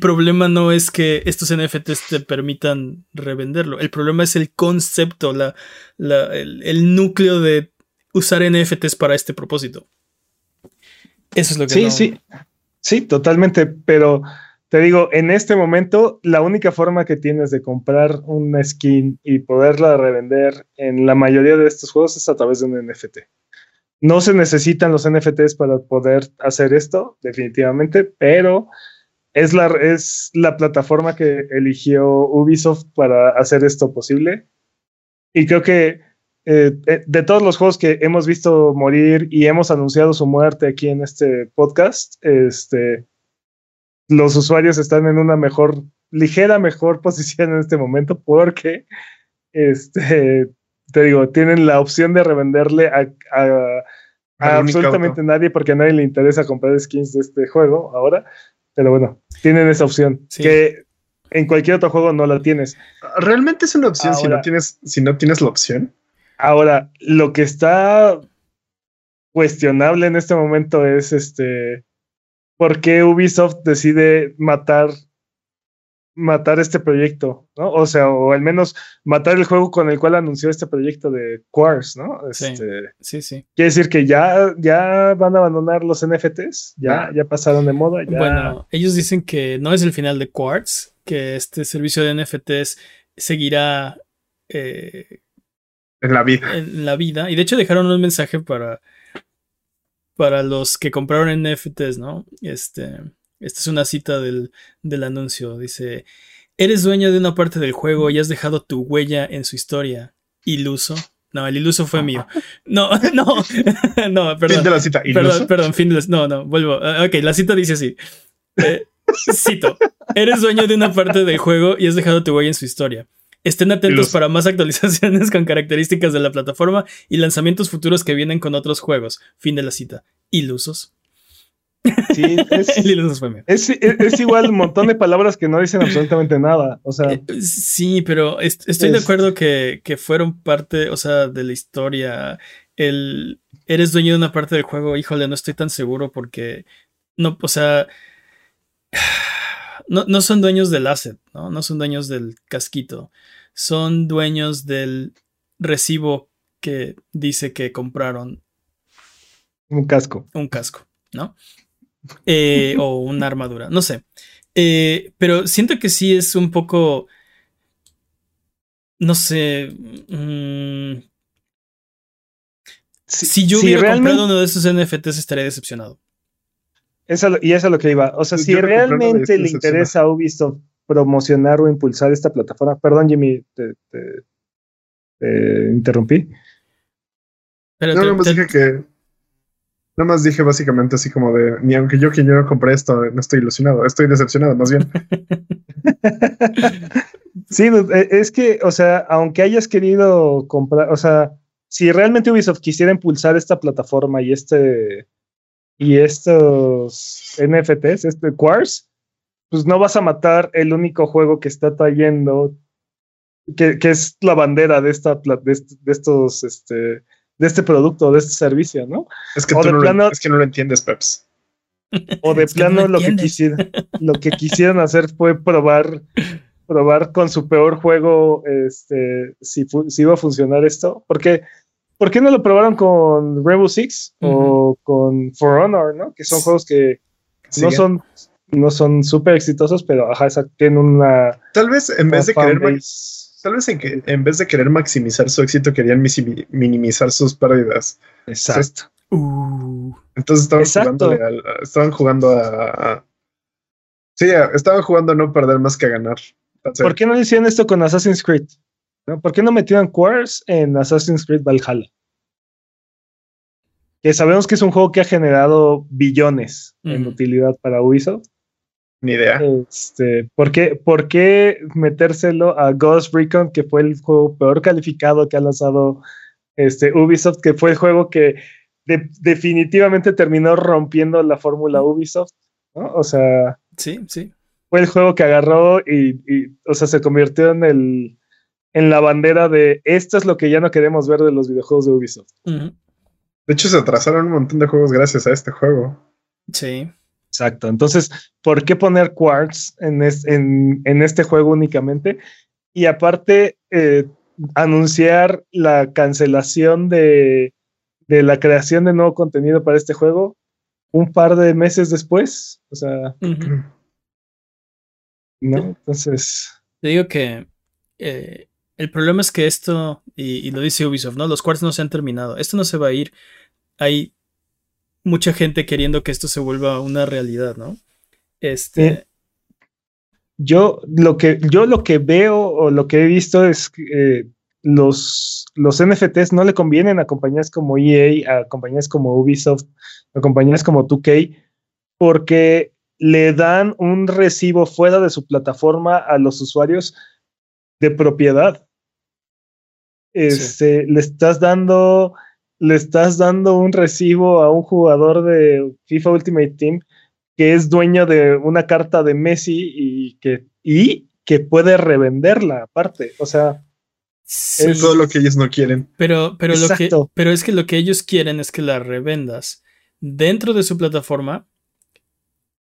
problema no es que estos NFTs te permitan revenderlo, el problema es el concepto, la, el, núcleo de usar NFTs para este propósito. Eso es lo que... Sí, sí, sí, totalmente, pero te digo, en este momento la única forma que tienes de comprar una skin y poderla revender en la mayoría de estos juegos es a través de un NFT. No se necesitan los NFTs para poder hacer esto, definitivamente, pero es la, es la plataforma que eligió Ubisoft para hacer esto posible. Y creo que eh, eh, de todos los juegos que hemos visto morir y hemos anunciado su muerte aquí en este podcast, este, los usuarios están en una mejor, ligera mejor *laughs* posición en este momento porque este, te digo, tienen la opción de revenderle a, absolutamente nadie porque a nadie le interesa comprar skins de este juego ahora. Pero bueno, tienen esa opción que en cualquier otro juego no la tienes. ¿Realmente es una opción si, no tienes, si no tienes la opción? Ahora, lo que está cuestionable en este momento es este por qué Ubisoft decide matar matar este proyecto, ¿no? O sea, o al menos matar el juego con el cual anunció este proyecto de Quartz, ¿no? sí, este, sí, sí. Quiere decir que ya, ya van a abandonar los NFTs, ya, ya pasaron de moda. Bueno, ellos dicen que no es el final de Quartz, que este servicio de NFTs seguirá eh, en la vida. En la vida. Y de hecho dejaron un mensaje para, para los que compraron NFTs, ¿no? Este esta es una cita del, anuncio. Dice, eres dueño de una parte del juego y has dejado tu huella en su historia. Iluso. No, el iluso fue mío. No, *laughs* no, *laughs* no, perdón. Fin de la cita. Perdón, perdón, fin de la No, no, vuelvo. Ah, ok, la cita dice así. Eh, cito. Eres dueño de una parte del juego y has dejado tu huella en su historia. Estén atentos para más actualizaciones con características de la plataforma y lanzamientos futuros que vienen con otros juegos. Fin de la cita. Ilusos. Sí, *laughs* es, igual un montón de palabras que no dicen absolutamente nada. O sea, eh, sí, pero estoy de acuerdo que, fueron parte, o sea, de la historia. El eres dueño de una parte del juego, híjole, no estoy tan seguro porque no, o sea, *sighs* no, no son dueños del asset, ¿no? No son dueños del casquito. Son dueños del recibo que dice que compraron. Un casco. Un casco, ¿no? Eh, o una armadura, no sé. Eh, pero siento que sí es un poco, no sé. Mm, si, yo hubiera comprado uno de esos NFTs estaría decepcionado. y eso es lo que iba. O sea, si realmente le interesa a Ubisoft promocionar o impulsar esta plataforma, perdón Jimmy, te, interrumpí. Pero no, te, dije que Nada más dije básicamente así como de, ni aunque yo que yo compré esto, no estoy ilusionado, estoy decepcionado más bien. *laughs* sí, e, es que, o sea, aunque hayas querido comprar, o sea, si realmente Ubisoft quisiera impulsar esta plataforma y este, y estos NFTs, este Quartz, pues no vas a matar el único juego que está trayendo, que, es la bandera de esta de, estos, este, de este producto, de este servicio, ¿no? Es que, tú no, lo, es que no lo entiendes, Peps. O de plano lo, que quisieron, lo que quisieron hacer fue probar, probar con su peor juego este, si, si iba a funcionar esto. Porque ¿Por qué no lo probaron con Rainbow Six o con For Honor, ¿no? Que son juegos que no son no son súper exitosos, pero ajá, tienen una. Tal vez en vez de querer. Tal vez en, que, en vez de querer maximizar su éxito, querían minimizar sus pérdidas. Exacto. Uh. Entonces estaban jugando, a, estaban jugando a, Sí, estaban jugando a no perder más que a ganar. ¿Por qué no hicieron esto con Assassin's Creed? ¿Por qué no metieron Quartz en Assassin's Creed Valhalla? Que sabemos que es un juego que ha generado billones en utilidad para Ubisoft. Ni idea. Este, ¿por, qué, ¿Por qué metérselo a Ghost Recon, que fue el juego peor calificado que ha lanzado este, Ubisoft, que fue el juego que definitivamente terminó rompiendo la fórmula Ubisoft? O sea. Sí, sí. Fue el juego que agarró y, y, o sea, se convirtió en el en la bandera de esto es lo que ya no queremos ver de los videojuegos de Ubisoft. De hecho, se atrasaron un montón de juegos gracias a este juego. Sí. Exacto. Entonces, ¿por qué poner Quartz en, en, este juego únicamente? Y aparte, eh, anunciar la cancelación de, de, la creación de nuevo contenido para este juego un par de meses después. O sea, *clears throat* ¿no? Entonces. Te digo que eh, el problema es que esto, y, lo dice Ubisoft, ¿no? Los quartz no se han terminado. Esto no se va a ir. Hay mucha gente queriendo que esto se vuelva una realidad, ¿no? Este. yo, lo que, yo lo que veo o lo que he visto es que eh, los, los NFTs no le convienen a compañías como EA, a compañías como Ubisoft, a compañías como 2K, porque le dan un recibo fuera de su plataforma a los usuarios de propiedad. Este, le estás dando, le estás dando un recibo a un jugador de FIFA Ultimate Team que es dueño de una carta de Messi y que, y que puede revenderla aparte. O sea, es todo lo que ellos no quieren. Pero, pero, lo que, pero es que lo que ellos quieren es que la revendas dentro de su plataforma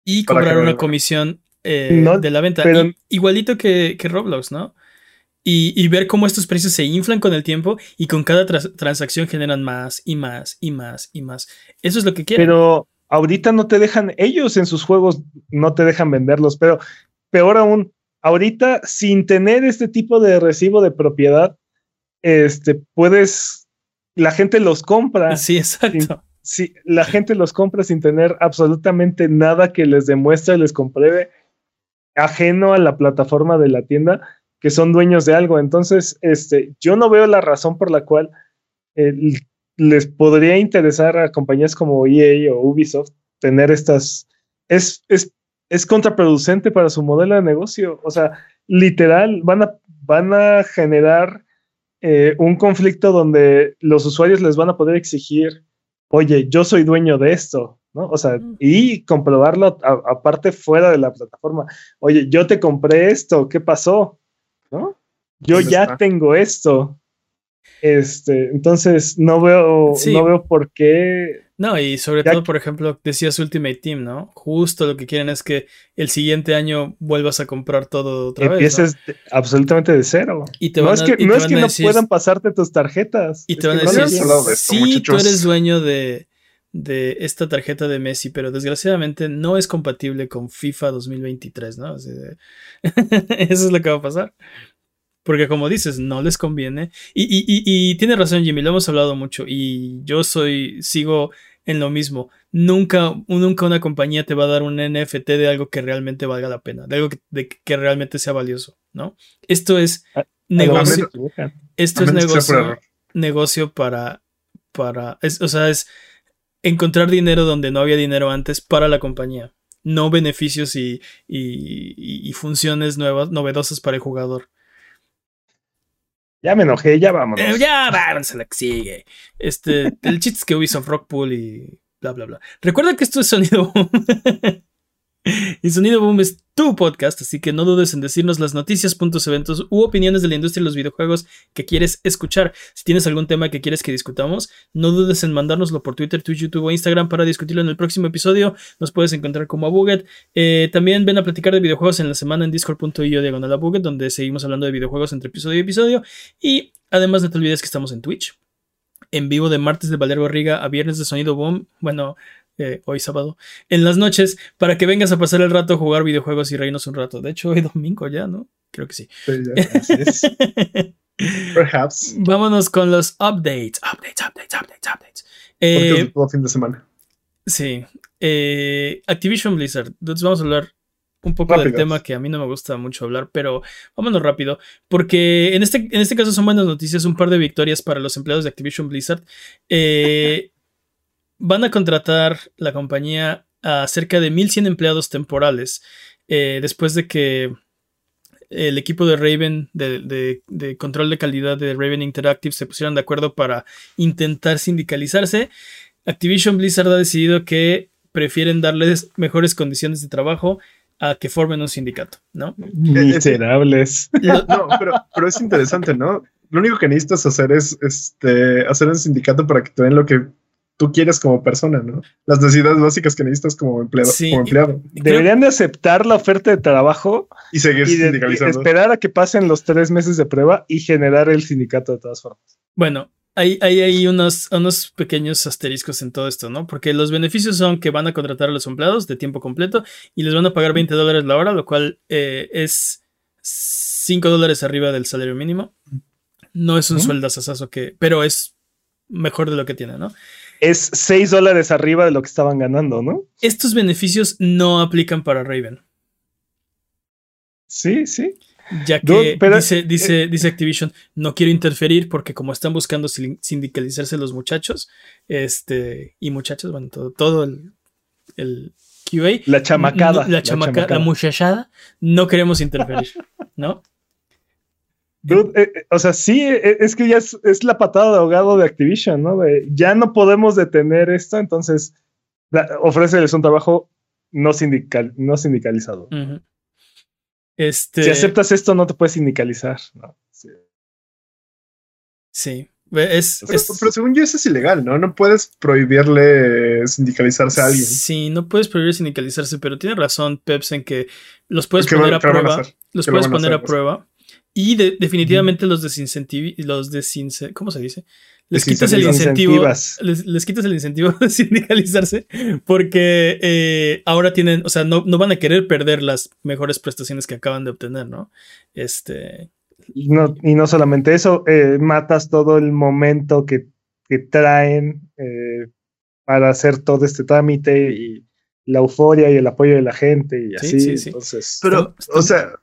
y cobrar una comisión eh, de la venta. igualito que, que Roblox, ¿no? Y, ver cómo estos precios se inflan con el tiempo y con cada transacción generan más y más y más y más. Eso es lo que quieren. Pero ahorita no te dejan, ellos en sus juegos no te dejan venderlos, pero peor aún, ahorita sin tener este tipo de recibo de propiedad, este, puedes, la gente los compra. *laughs* Sí, exacto. sí, la gente los compra sin tener absolutamente nada que les demuestre, les compruebe, ajeno a la plataforma de la tienda que son dueños de algo. Entonces, este, yo no veo la razón por la cual eh, les podría interesar a compañías como EA o Ubisoft tener estas. Es, es, es contraproducente para su modelo de negocio. O sea, literal, van a, van a generar eh, un conflicto donde los usuarios les van a poder exigir, oye, yo soy dueño de esto, ¿no? O sea, y comprobarlo aparte fuera de la plataforma. Oye, yo te compré esto, ¿qué pasó? ¿No? Yo ya tengo esto. Este, entonces no veo, no veo por qué. No, y sobre todo, por ejemplo, decías Ultimate Team, ¿no? Justo lo que quieren es que el siguiente año vuelvas a comprar todo otra Empieces vez. Empieces absolutamente de cero. Y no es que, no, es que no puedan pasarte tus tarjetas. Y te van a decir, sí, tú eres dueño de, de esta tarjeta de Messi, pero desgraciadamente no es compatible con FIFA 2023, ¿no? *laughs* Eso es lo que va a pasar. Porque como dices, no les conviene. Y, y, tiene razón Jimmy, lo hemos hablado mucho y yo soy, sigo en lo mismo. Nunca, nunca una compañía te va a dar un NFT de algo que realmente valga la pena, de algo que, que realmente sea valioso, ¿no? Esto es ah, negocio. Esto es negocio, negocio para, para, o sea, es encontrar dinero donde no había dinero antes para la compañía, no beneficios y, y, funciones nuevas, novedosas para el jugador. Ya me enojé, ya vamos. Eh, ya vamos a la que sigue. Este, el chiste es que Ubisoft Rockpool y bla, bla, bla. Recuerda que esto es Sonido. *laughs* *laughs* y Sonido Boom es tu podcast, así que no dudes en decirnos las noticias, puntos, eventos u opiniones de la industria de los videojuegos que quieres escuchar. Si tienes algún tema que quieres que discutamos, no dudes en mandárnoslo por Twitter, Twitch, YouTube o Instagram para discutirlo en el próximo episodio. Nos puedes encontrar como a Buget. Eh, también ven a platicar de videojuegos en la semana en discord.io diagonal a Buget, donde seguimos hablando de videojuegos entre episodio y episodio. Y además no te olvides que estamos en Twitch en vivo de martes de Valero Barriga a viernes de Sonido Boom. Bueno, eh, hoy sábado, en las noches, para que vengas a pasar el rato a jugar videojuegos y reírnos un rato. De hecho, hoy domingo ya, ¿no? Creo que sí. *laughs* Perhaps. Vámonos con los updates. Updates, updates, updates, updates. Eh, todo fin de semana. Sí. Eh, Activision Blizzard. Entonces vamos a hablar un poco del tema que a mí no me gusta mucho hablar, pero vámonos rápido, porque en este, en este caso son buenas noticias, un par de victorias para los empleados de Activision Blizzard. Eh, *laughs* van a contratar la compañía a cerca de 1.100 empleados temporales eh, después de que el equipo de Raven, de, control de calidad de Raven Interactive, se pusieron de acuerdo para intentar sindicalizarse. Activision Blizzard ha decidido que prefieren darles mejores condiciones de trabajo a que formen un sindicato, ¿no? Miserables. No, pero, pero es interesante, ¿no? Lo único que necesitas hacer es este, hacer un sindicato para que te den lo que tú quieres como persona, ¿no? Las necesidades básicas que necesitas como empleado. como empleado. Deberían de aceptar la oferta de trabajo y seguir sindicalizando. esperar a que pasen los tres meses de prueba y generar el sindicato de todas formas. Bueno, hay, hay, unos, unos pequeños asteriscos en todo esto, ¿no? Porque los beneficios son que van a contratar a los empleados de tiempo completo y les van a pagar 20 dólares la hora, lo cual eh, es 5 dólares arriba del salario mínimo. No es un sueldo asasazo que, pero es mejor de lo que tiene, ¿no? Es 6 dólares arriba de lo que estaban ganando, ¿no? Estos beneficios no aplican para Raven. Sí, sí. Ya que dice, dice, eh, dice Activision, no quiero interferir porque como están buscando sindicalizarse los muchachos, este, y muchachos, bueno, todo, todo el, el QA. La chamacada. la, chamacada, la muchachada, no queremos interferir, *laughs* ¿no? Eh, eh, o sea, sí, eh, es que ya es, la patada de ahogado de Activision, ¿no? ya no podemos detener esto, entonces ofréceles un trabajo no, sindical, no sindicalizado. este... Si aceptas esto, no te puedes sindicalizar. Sí. Es, pero, según yo eso es ilegal, ¿no? No puedes prohibirle sindicalizarse a alguien. Sí, no puedes prohibir sindicalizarse, pero tiene razón Peps en que los puedes poner a prueba. los puedes poner a prueba y definitivamente los desincentivi los desince ¿cómo se dice? Les quitas el incentivo. Les, quitas el incentivo *laughs* de sindicalizarse porque eh, ahora tienen, o sea, no, van a querer perder las mejores prestaciones que acaban de obtener, ¿no? Este. Y no, y no solamente eso, eh, matas todo el momento que, traen eh, para hacer todo este trámite y la euforia y el apoyo de la gente y así. Entonces, pero, o sea,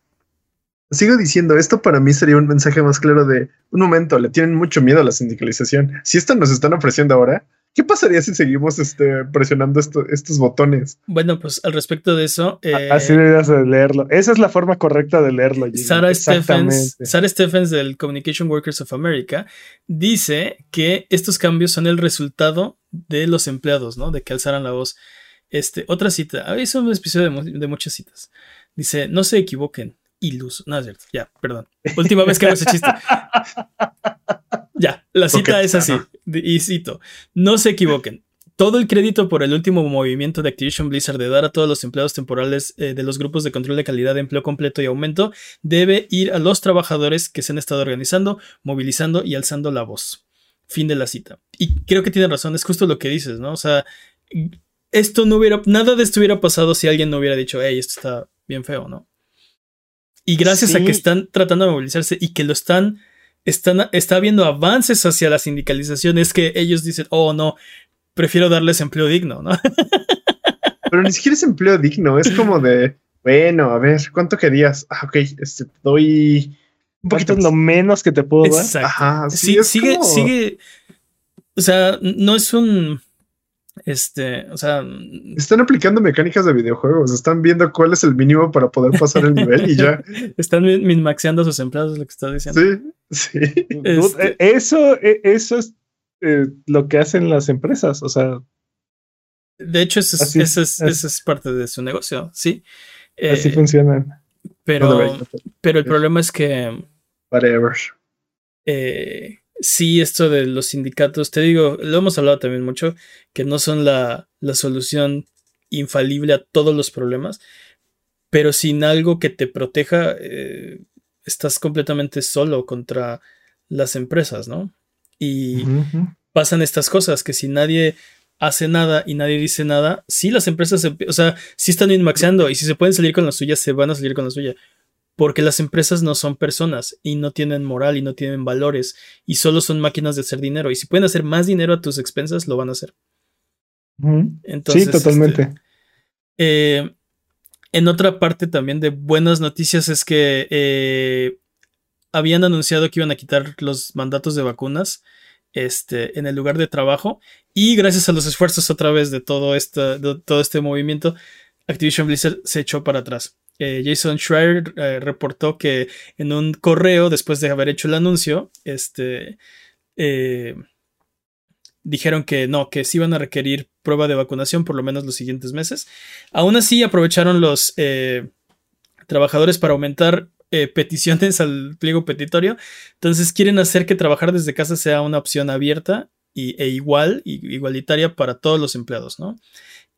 Sigo diciendo, esto para mí sería un mensaje más claro de un momento, le tienen mucho miedo a la sindicalización. Si esto nos están ofreciendo ahora, ¿qué pasaría si seguimos este, presionando estos botones? Bueno, pues al respecto de eso. Eh, Así deberías de leerlo. Esa es la forma correcta de leerlo. Sarah Stephens, Sarah Stephens del Communication Workers of America dice que estos cambios son el resultado de los empleados, ¿no? De que alzaran la voz. Este, otra cita. Ah, es un episodio de muchas citas. Dice: No se equivoquen iluso. No es cierto, ya, perdón. Última vez que hago ese chiste. *laughs* Ya, la cita es así. Y cito: No se equivoquen. Todo el crédito por el último movimiento de Activision Blizzard de dar a todos los empleados temporales eh, de los grupos de control de calidad de empleo completo y aumento debe ir a los trabajadores que se han estado organizando, movilizando y alzando la voz. Fin de la cita. Y creo que tiene razón, es justo lo que dices, ¿no? O sea, esto no hubiera, nada de esto hubiera pasado si alguien no hubiera dicho, hey, esto está bien feo, ¿no? Y gracias a que están tratando de movilizarse y que lo están, están, está habiendo avances hacia la sindicalización, es que ellos dicen, oh no, prefiero darles empleo digno, ¿no? *laughs* Pero ni siquiera es empleo digno, es como de, bueno, a ver, ¿cuánto querías? Ah, ok, este, doy un poquito lo menos que te puedo dar. Ajá, sí, sigue, sigue, o sea, no es un este, o sea. Están aplicando mecánicas de videojuegos. Están viendo cuál es el mínimo para poder pasar el nivel y ya. *laughs* Están minmaxeando a sus empleados, es lo que está diciendo. Sí, sí. Este eso, e, eso es eh, lo que hacen las empresas. O sea, De hecho, eso es, es, parte de su negocio, sí. así eh, funciona. Pero, pero el problema es que. Whatever. Eh, sí, esto de los sindicatos, te digo, lo hemos hablado también mucho, que no son la, la solución infalible a todos los problemas, pero sin algo que te proteja, eh, estás completamente solo contra las empresas, ¿no? Y pasan estas cosas, que si nadie hace nada y nadie dice nada, sí las empresas, o sea, sí están inmaxeando y si se pueden salir con la suya, se van a salir con la suya. Porque las empresas no son personas y no tienen moral y no tienen valores y solo son máquinas de hacer dinero. Y si pueden hacer más dinero a tus expensas, lo van a hacer. Entonces, sí, totalmente. Este, eh, en otra parte también de buenas noticias es que eh, habían anunciado que iban a quitar los mandatos de vacunas este, en el lugar de trabajo. Y gracias a los esfuerzos otra vez de todo, este, todo este movimiento, Activision Blizzard se echó para atrás. Eh, Jason Schreier eh, reportó que en un correo, después de haber hecho el anuncio, este, eh, dijeron que no, que sí iban a requerir prueba de vacunación por lo menos los siguientes meses. Aún así, aprovecharon los trabajadores para aumentar peticiones al pliego petitorio. Entonces, quieren hacer que trabajar desde casa sea una opción abierta y, e igual, igualitaria para todos los empleados, ¿no?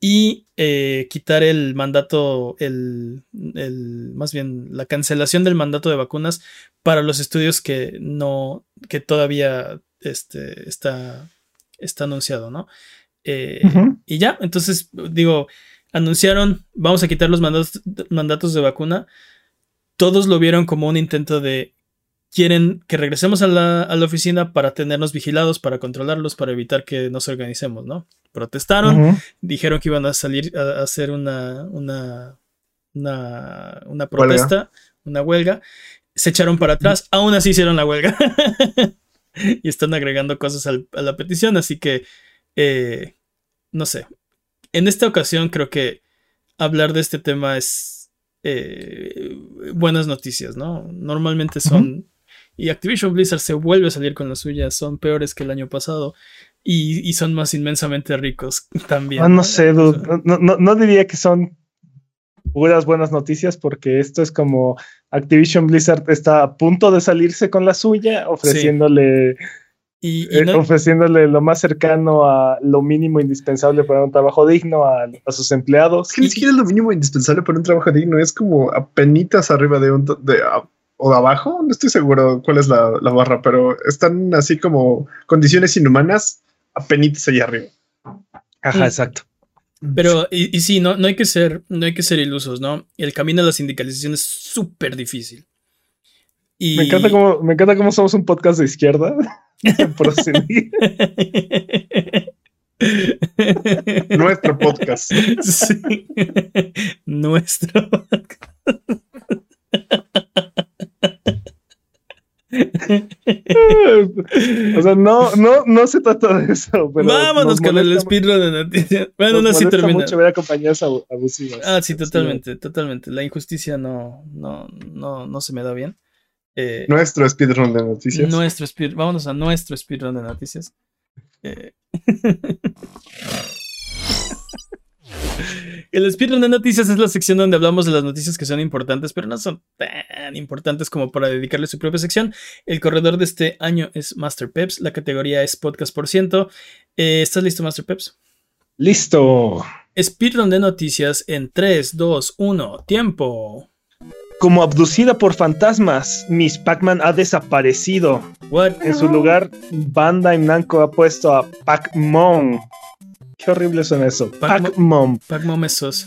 Y eh, quitar el mandato, el, más bien la cancelación del mandato de vacunas para los estudios que no, que todavía este, está, está anunciado, ¿no? Eh, y ya, entonces digo, anunciaron, vamos a quitar los mandatos, mandatos de vacuna. Todos lo vieron como un intento de quieren que regresemos a la, a la, oficina para tenernos vigilados, para controlarlos, para evitar que nos organicemos, ¿no? Protestaron, dijeron que iban a salir a, hacer una, una, una, protesta, una huelga, se echaron para atrás, aún así hicieron la huelga. *laughs* Y están agregando cosas a la petición, así que, eh, no sé, en esta ocasión creo que hablar de este tema es eh, buenas noticias, ¿no? Normalmente son y Activision Blizzard se vuelve a salir con las suyas, son peores que el año pasado y, son más inmensamente ricos *laughs* también. Ah, no sé, no, diría que son puras buenas noticias porque esto es como Activision Blizzard está a punto de salirse con la suya, ofreciéndole... Y, eh, ofreciéndole lo más cercano a lo mínimo indispensable para un trabajo digno a, sus empleados. Es que ni siquiera lo mínimo indispensable para un trabajo digno, es como apenitas arriba de un de, o de abajo, no estoy seguro cuál es la, barra, pero están así como condiciones inhumanas apenitas allá arriba. Ajá, exacto. Pero, y, y, sí, no, no hay que ser, no hay que ser ilusos, ¿no? El camino a la sindicalización es súper difícil. Y... Me encanta cómo, me encanta cómo somos un podcast de izquierda. *laughs* Nuestro podcast. *laughs* Sí. *laughs* Nuestro podcast. O sea, no, no, no se trata de eso. Pero Vámonos con el speedrun de noticias. Bueno, no, sí termina. mucho ver compañías abusivas. Ah, sí, totalmente, totalmente. La injusticia no, no, no, no se me da bien. Eh, nuestro speedrun de noticias. Nuestro speed, vámonos a nuestro speedrun de noticias. Eh. *laughs* El speedrun de noticias es la sección donde hablamos de las noticias que son importantes, pero no son tan importantes como para dedicarle su propia sección. El corredor de este año es Master Peps, la categoría es podcast por ciento. Eh, ¿Estás listo, Master Peps? Listo. Speedrun de noticias en 3, 2, 1, tiempo. Como abducida por fantasmas, Miss Pac-Man ha desaparecido. What? En su lugar, Bandai Namco ha puesto a Pac-Mon, Qué horrible suena eso. Pac-Mom. Pac-Mom es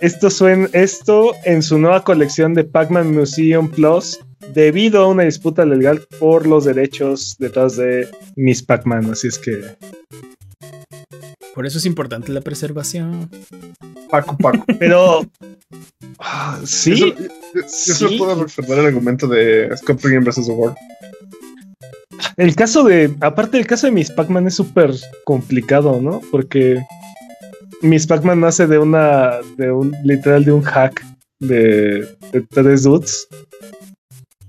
Esto, suena, esto en su nueva colección de Pac-Man Museum Plus debido a una disputa legal por los derechos detrás de Miss Pac-Man. Así es que. Por eso es importante la preservación. Paco, Paco. *laughs* Pero. Ah, sí. Eso, puedo el argumento de Scott Pilgrim vs. The World. El caso de, aparte el caso de Miss Pac-Man es súper complicado, ¿no? Porque Miss Pac-Man nace de una, de un, literal de un hack de, tres dudes.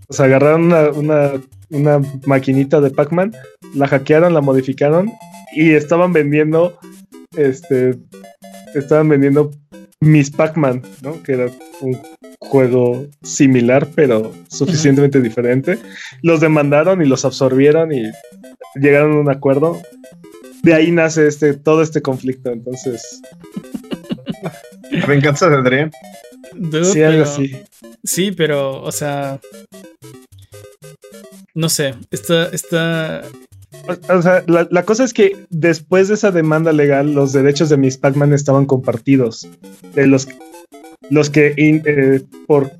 O sea, agarraron una, una, una maquinita de Pac-Man, la hackearon, la modificaron y estaban vendiendo este, estaban vendiendo Miss Pac-Man, ¿no? Que era un juego similar, pero suficientemente diferente. Los demandaron y los absorbieron y llegaron a un acuerdo. De ahí nace este, todo este conflicto, entonces. La *laughs* venganza de Adrián. sí, algo así. Sí, pero, o sea. No sé, está, está, o sea, la, cosa es que después de esa demanda legal, los derechos de Miss Pac-Man estaban compartidos. De los, los que eh, por,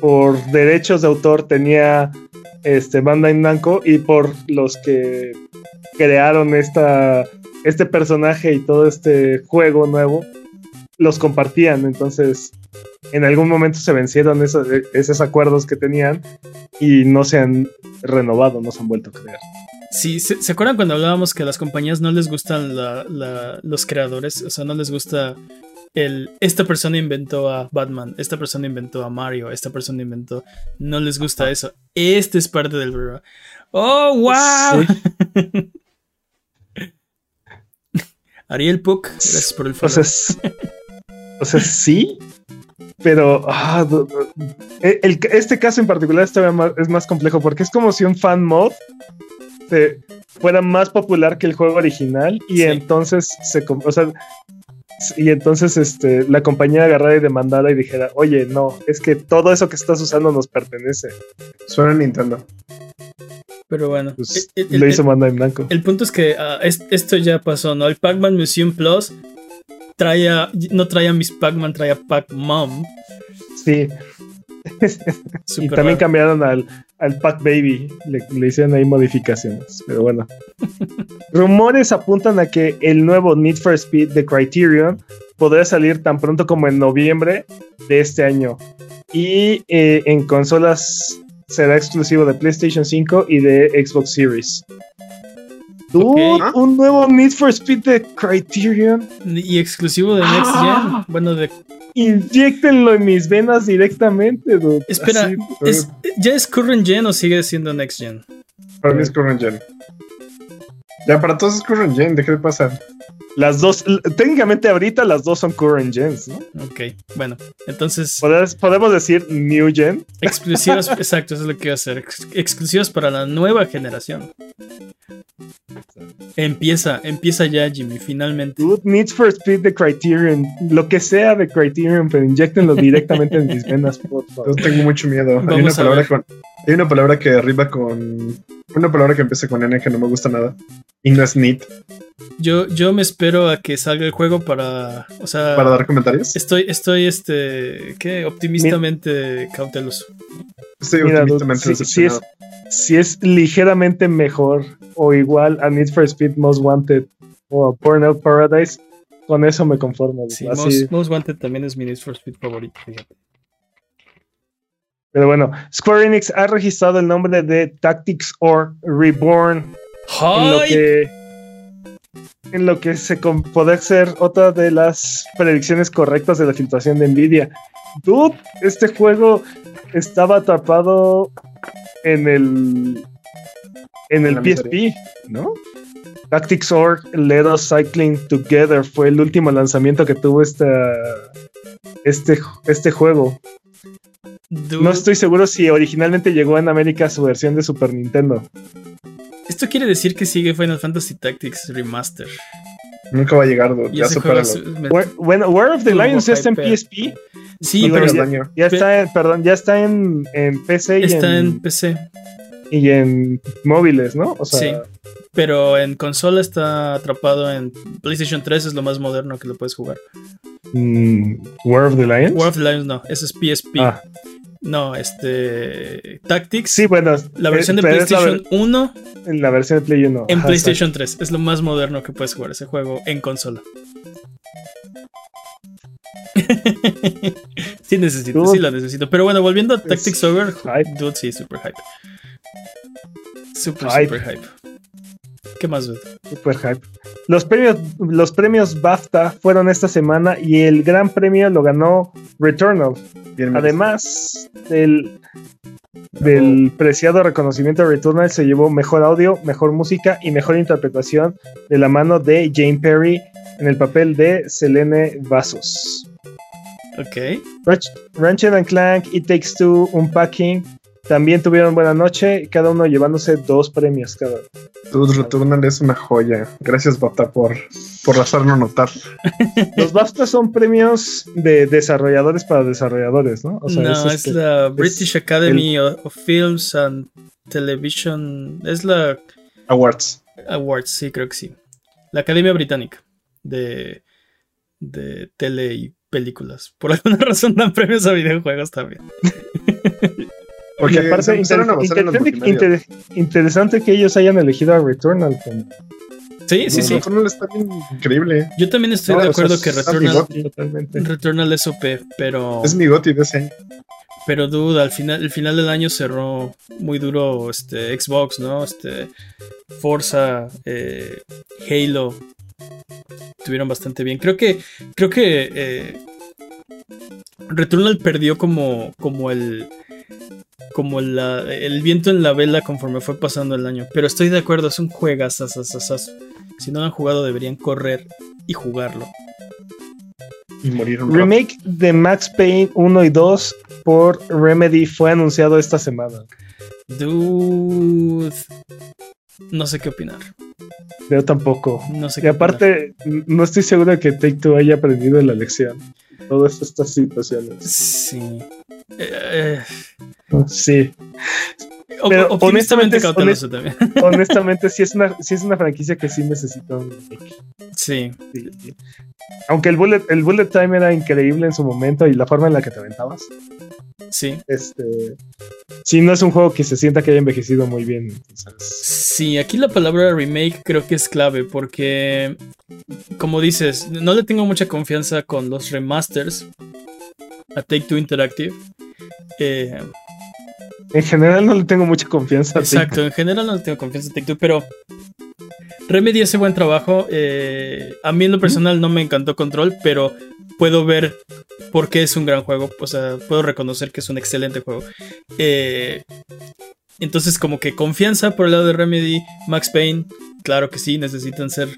por derechos de autor tenía este Bandai Namco y por los que crearon esta, este personaje y todo este juego nuevo, los compartían. Entonces, en algún momento se vencieron esos, esos acuerdos que tenían y no se han renovado, no se han vuelto a crear. Sí, ¿se, acuerdan cuando hablábamos que a las compañías no les gustan los creadores? O sea, no les gusta el. Esta persona inventó a Batman, esta persona inventó a Mario, esta persona inventó. No les gusta eso. Este es parte del programa. ¡Oh, wow! *laughs* Ariel Puck, gracias por el follow. O sea, sí, pero ah, este caso en particular es más complejo porque es como si un fan mod fuera más popular que el juego original y entonces se o sea, y entonces este, la compañía agarrara y demandara y dijera, oye, no, es que todo eso que estás usando nos pertenece. Suena Nintendo. Pero bueno, pues, lo hizo Manda en blanco. El punto es que ah, esto ya pasó, ¿no? El Pac-Man Museum Plus traía, no traía Miss Pac-Man, traía Pac-Mom. Sí. Y también cambiaron al, al Pac Baby. Le, hicieron ahí modificaciones. Pero bueno. *laughs* Rumores apuntan a que el nuevo Need for Speed de Criterion podría salir tan pronto como en noviembre de este año. Y eh, en consolas será exclusivo de PlayStation 5 y de Xbox Series. Un nuevo Need for Speed de Criterion. Y exclusivo de Next Gen. Bueno, de Inyectenlo en mis venas directamente, dude. Espera, ¿ya es current gen o sigue siendo next gen? Para mí es current gen. Ya, para todos es current gen, ¿de qué pasa? Las dos, técnicamente ahorita las dos son current gens, ¿no? Ok, bueno, entonces. ¿Podemos, decir new gen? Exclusivas, *laughs* exacto, eso es lo que iba a hacer. Exclusivas para la nueva generación. Empieza, empieza ya, Jimmy, finalmente. Good Needs for Speed de Criterion. Lo que sea de Criterion, pero inyectenlo directamente en mis venas, por favor. Yo tengo mucho miedo. hay una, palabra con, hay una palabra que arriba con. Una palabra que empieza con N que no me gusta nada. Y no es neat. Yo, yo me espero a que salga el juego para. O sea. Para dar comentarios. Estoy, estoy este. ¿Qué? Optimistamente cauteloso. Estoy optimistamente si, es, si es ligeramente mejor o igual a Need for Speed Most Wanted o a Burnout Paradise, con eso me conformo. Sí, Most, Most, Wanted también es mi Need for Speed favorito, fíjate. Pero bueno, Square Enix ha registrado el nombre de Tactics or Reborn. En lo que en lo que se puede ser otra de las predicciones correctas de la filtración de Nvidia. Dude, este juego estaba atrapado en el en el PSP, ¿no? Tactics Org Let Us Cycling Together fue el último lanzamiento que tuvo esta, este, este juego. No estoy seguro si originalmente llegó en América su versión de Super Nintendo. Esto quiere decir que sigue Final Fantasy Tactics Remaster. Nunca va a llegar, ya Bueno, War of the Lions ya está en PSP. Sí, pero ya, está, en, perdón, ya está en, en PC. está en, PC. Y en móviles, ¿no? sí. Pero en consola está atrapado en PlayStation 3, es lo más moderno que lo puedes jugar. Mm, War of the Lions. War of the Lions no, ese es PSP. Ah. No, este. Tactics. Sí, bueno. La versión de PlayStation 1. En la versión de Play 1. En PlayStation 3. Es lo más moderno que puedes jugar ese juego en consola. *laughs* sí necesito, sí lo necesito. Pero bueno, volviendo a Tactics Over. Dude, sí, super hype. Super, super hype. ¿Qué más, dude? Super hype. Los premios, los premios BAFTA fueron esta semana y el gran premio lo ganó Returnal. Además del, del preciado reconocimiento de Returnal, se llevó mejor audio, mejor música y mejor interpretación de la mano de Jane Perry en el papel de Selene Vasos. Ok. Ratchet and Clank, It Takes Two, Unpacking, también tuvieron buena noche, cada uno llevándose dos premios cada uno. Returnal es una joya. Gracias, Bata, por, por hacerlo notar. *laughs* Los BAFTA son premios de desarrolladores para desarrolladores, ¿no? no, es, este, la British Academy of Films and Television. Es la. Awards. Awards, sí, creo que sí. La Academia Británica de, de tele y películas. Por alguna *laughs* razón dan premios a videojuegos también. *laughs* Porque aparte, interesante que ellos hayan elegido a Returnal. Sí, sí, sí. Returnal está bien increíble. Yo también estoy de acuerdo que Returnal, Returnal es OP, pero. Es mi goti de ese Pero duda, al final, el final del año cerró muy duro este Xbox, ¿no? Este Forza, eh, Halo. Estuvieron bastante bien. Creo que. Creo que. Eh, Returnal perdió como. como el como el viento en la vela conforme fue pasando el año. Pero estoy de acuerdo, es un juegas. Si no han jugado, deberían correr y jugarlo. Y morir Remake de Max Payne 1 y 2 por Remedy fue anunciado esta semana. Dude. No sé qué opinar. Yo tampoco. No sé y aparte, no estoy seguro de que Take Two haya aprendido la lección. Todas estas situaciones. Sí. Eh, sí. Pero honestamente, también. *laughs* honestamente sí es, una, sí es una franquicia que sí necesita un sí. Aunque el bullet, el bullet time era increíble en su momento y la forma en la que te aventabas. Sí. Este. Sí, no es un juego que se sienta que haya envejecido muy bien. Sí, aquí la palabra remake creo que es clave porque, como dices, no le tengo mucha confianza con los remasters a Take Two Interactive. Eh, en general no le tengo mucha confianza. Exacto, en general no le tengo confianza a Two, pero Remedy hace buen trabajo. Eh, a mí en lo personal no me encantó Control, pero puedo ver por qué es un gran juego. O sea, puedo reconocer que es un excelente juego. Eh, entonces, como que confianza por el lado de Remedy, Max Payne, claro que sí, necesitan ser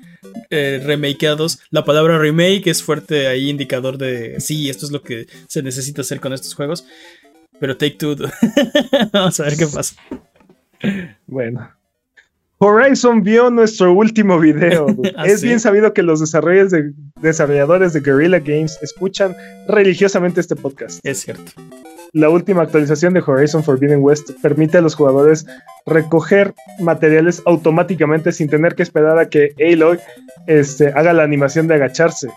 eh, remakeados. La palabra remake es fuerte ahí, indicador de sí, esto es lo que se necesita hacer con estos juegos. Pero Take Two, *laughs* vamos a ver qué pasa. Bueno. Horizon vio nuestro último video. *laughs* Ah, es bien sabido que los desarrolladores de Guerrilla Games escuchan religiosamente este podcast. Es cierto. La última actualización de Horizon Forbidden West permite a los jugadores recoger materiales automáticamente sin tener que esperar a que Aloy este, haga la animación de agacharse.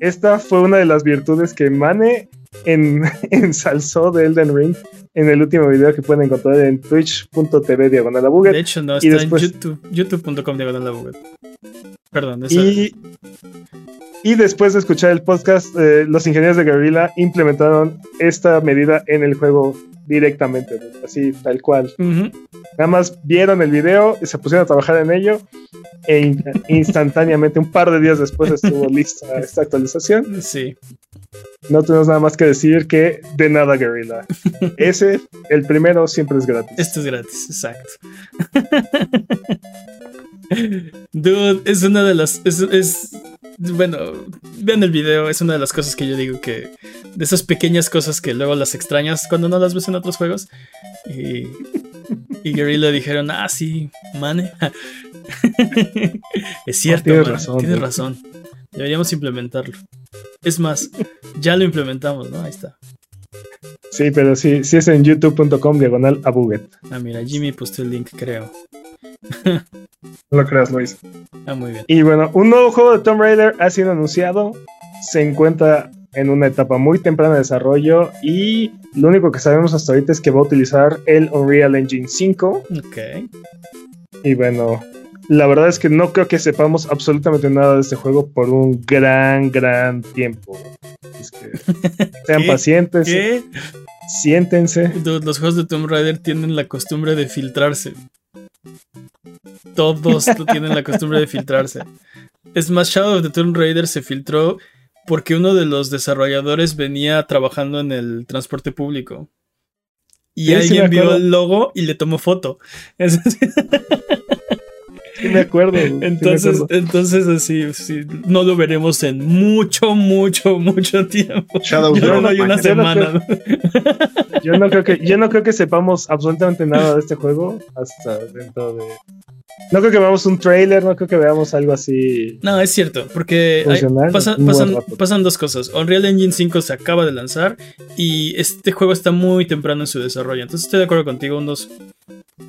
Esta fue una de las virtudes que Mane en, *laughs* ensalzó de Elden Ring en el último video que pueden encontrar en twitch.tv diagonal De hecho, no, está en YouTube, youtube.com diagonal Perdón, y, y después de escuchar el podcast, eh, los ingenieros de Guerrilla implementaron esta medida en el juego directamente, así tal cual. Nada más vieron el video y se pusieron a trabajar en ello e *laughs* instantáneamente, un par de días después estuvo *laughs* lista esta actualización. Sí. No tenemos nada más que decir que de nada Guerrilla. *laughs* Ese, el primero, siempre es gratis. Esto es gratis, exacto. Dude, es una de las. Es, bueno, vean el video, es una de las cosas que yo digo que. De esas pequeñas cosas que luego las extrañas cuando no las ves en otros juegos. Y. Y Guerrilla dijeron, ah, sí, mane. *laughs* es cierto, tienes, razón, tienes razón. Deberíamos implementarlo. Es más, ya lo implementamos, ¿no? Ahí está. Sí, pero sí, sí es en youtube.com diagonal a Buget. Ah, mira, Jimmy puso el link, creo. no lo creas, Luis. Ah, muy bien. Y bueno, un nuevo juego de Tomb Raider ha sido anunciado. Se encuentra en una etapa muy temprana de desarrollo y lo único que sabemos hasta ahorita es que va a utilizar el Unreal Engine 5. Ok. Y bueno, la verdad es que no creo que sepamos absolutamente nada de este juego por un gran, gran tiempo. *laughs* sean pacientes. ¿Qué? Siéntense. Los juegos de Tomb Raider tienen la costumbre de filtrarse. Todos *laughs* tienen la costumbre de filtrarse. Es más, Shadow of the Tomb Raider se filtró porque uno de los desarrolladores venía trabajando en el transporte público. Y alguien vio el logo y le tomó foto. *laughs* Sí me acuerdo. Entonces, entonces así, no lo veremos en mucho, mucho, mucho tiempo. Shadow yo no hay una semana. Yo no, creo que, yo no creo que sepamos absolutamente nada de este juego hasta dentro de no creo que veamos un trailer, no creo que veamos algo así. No, es cierto, porque pasan, dos cosas. Unreal Engine 5 se acaba de lanzar y este juego está muy temprano en su desarrollo. Entonces estoy de acuerdo contigo, unos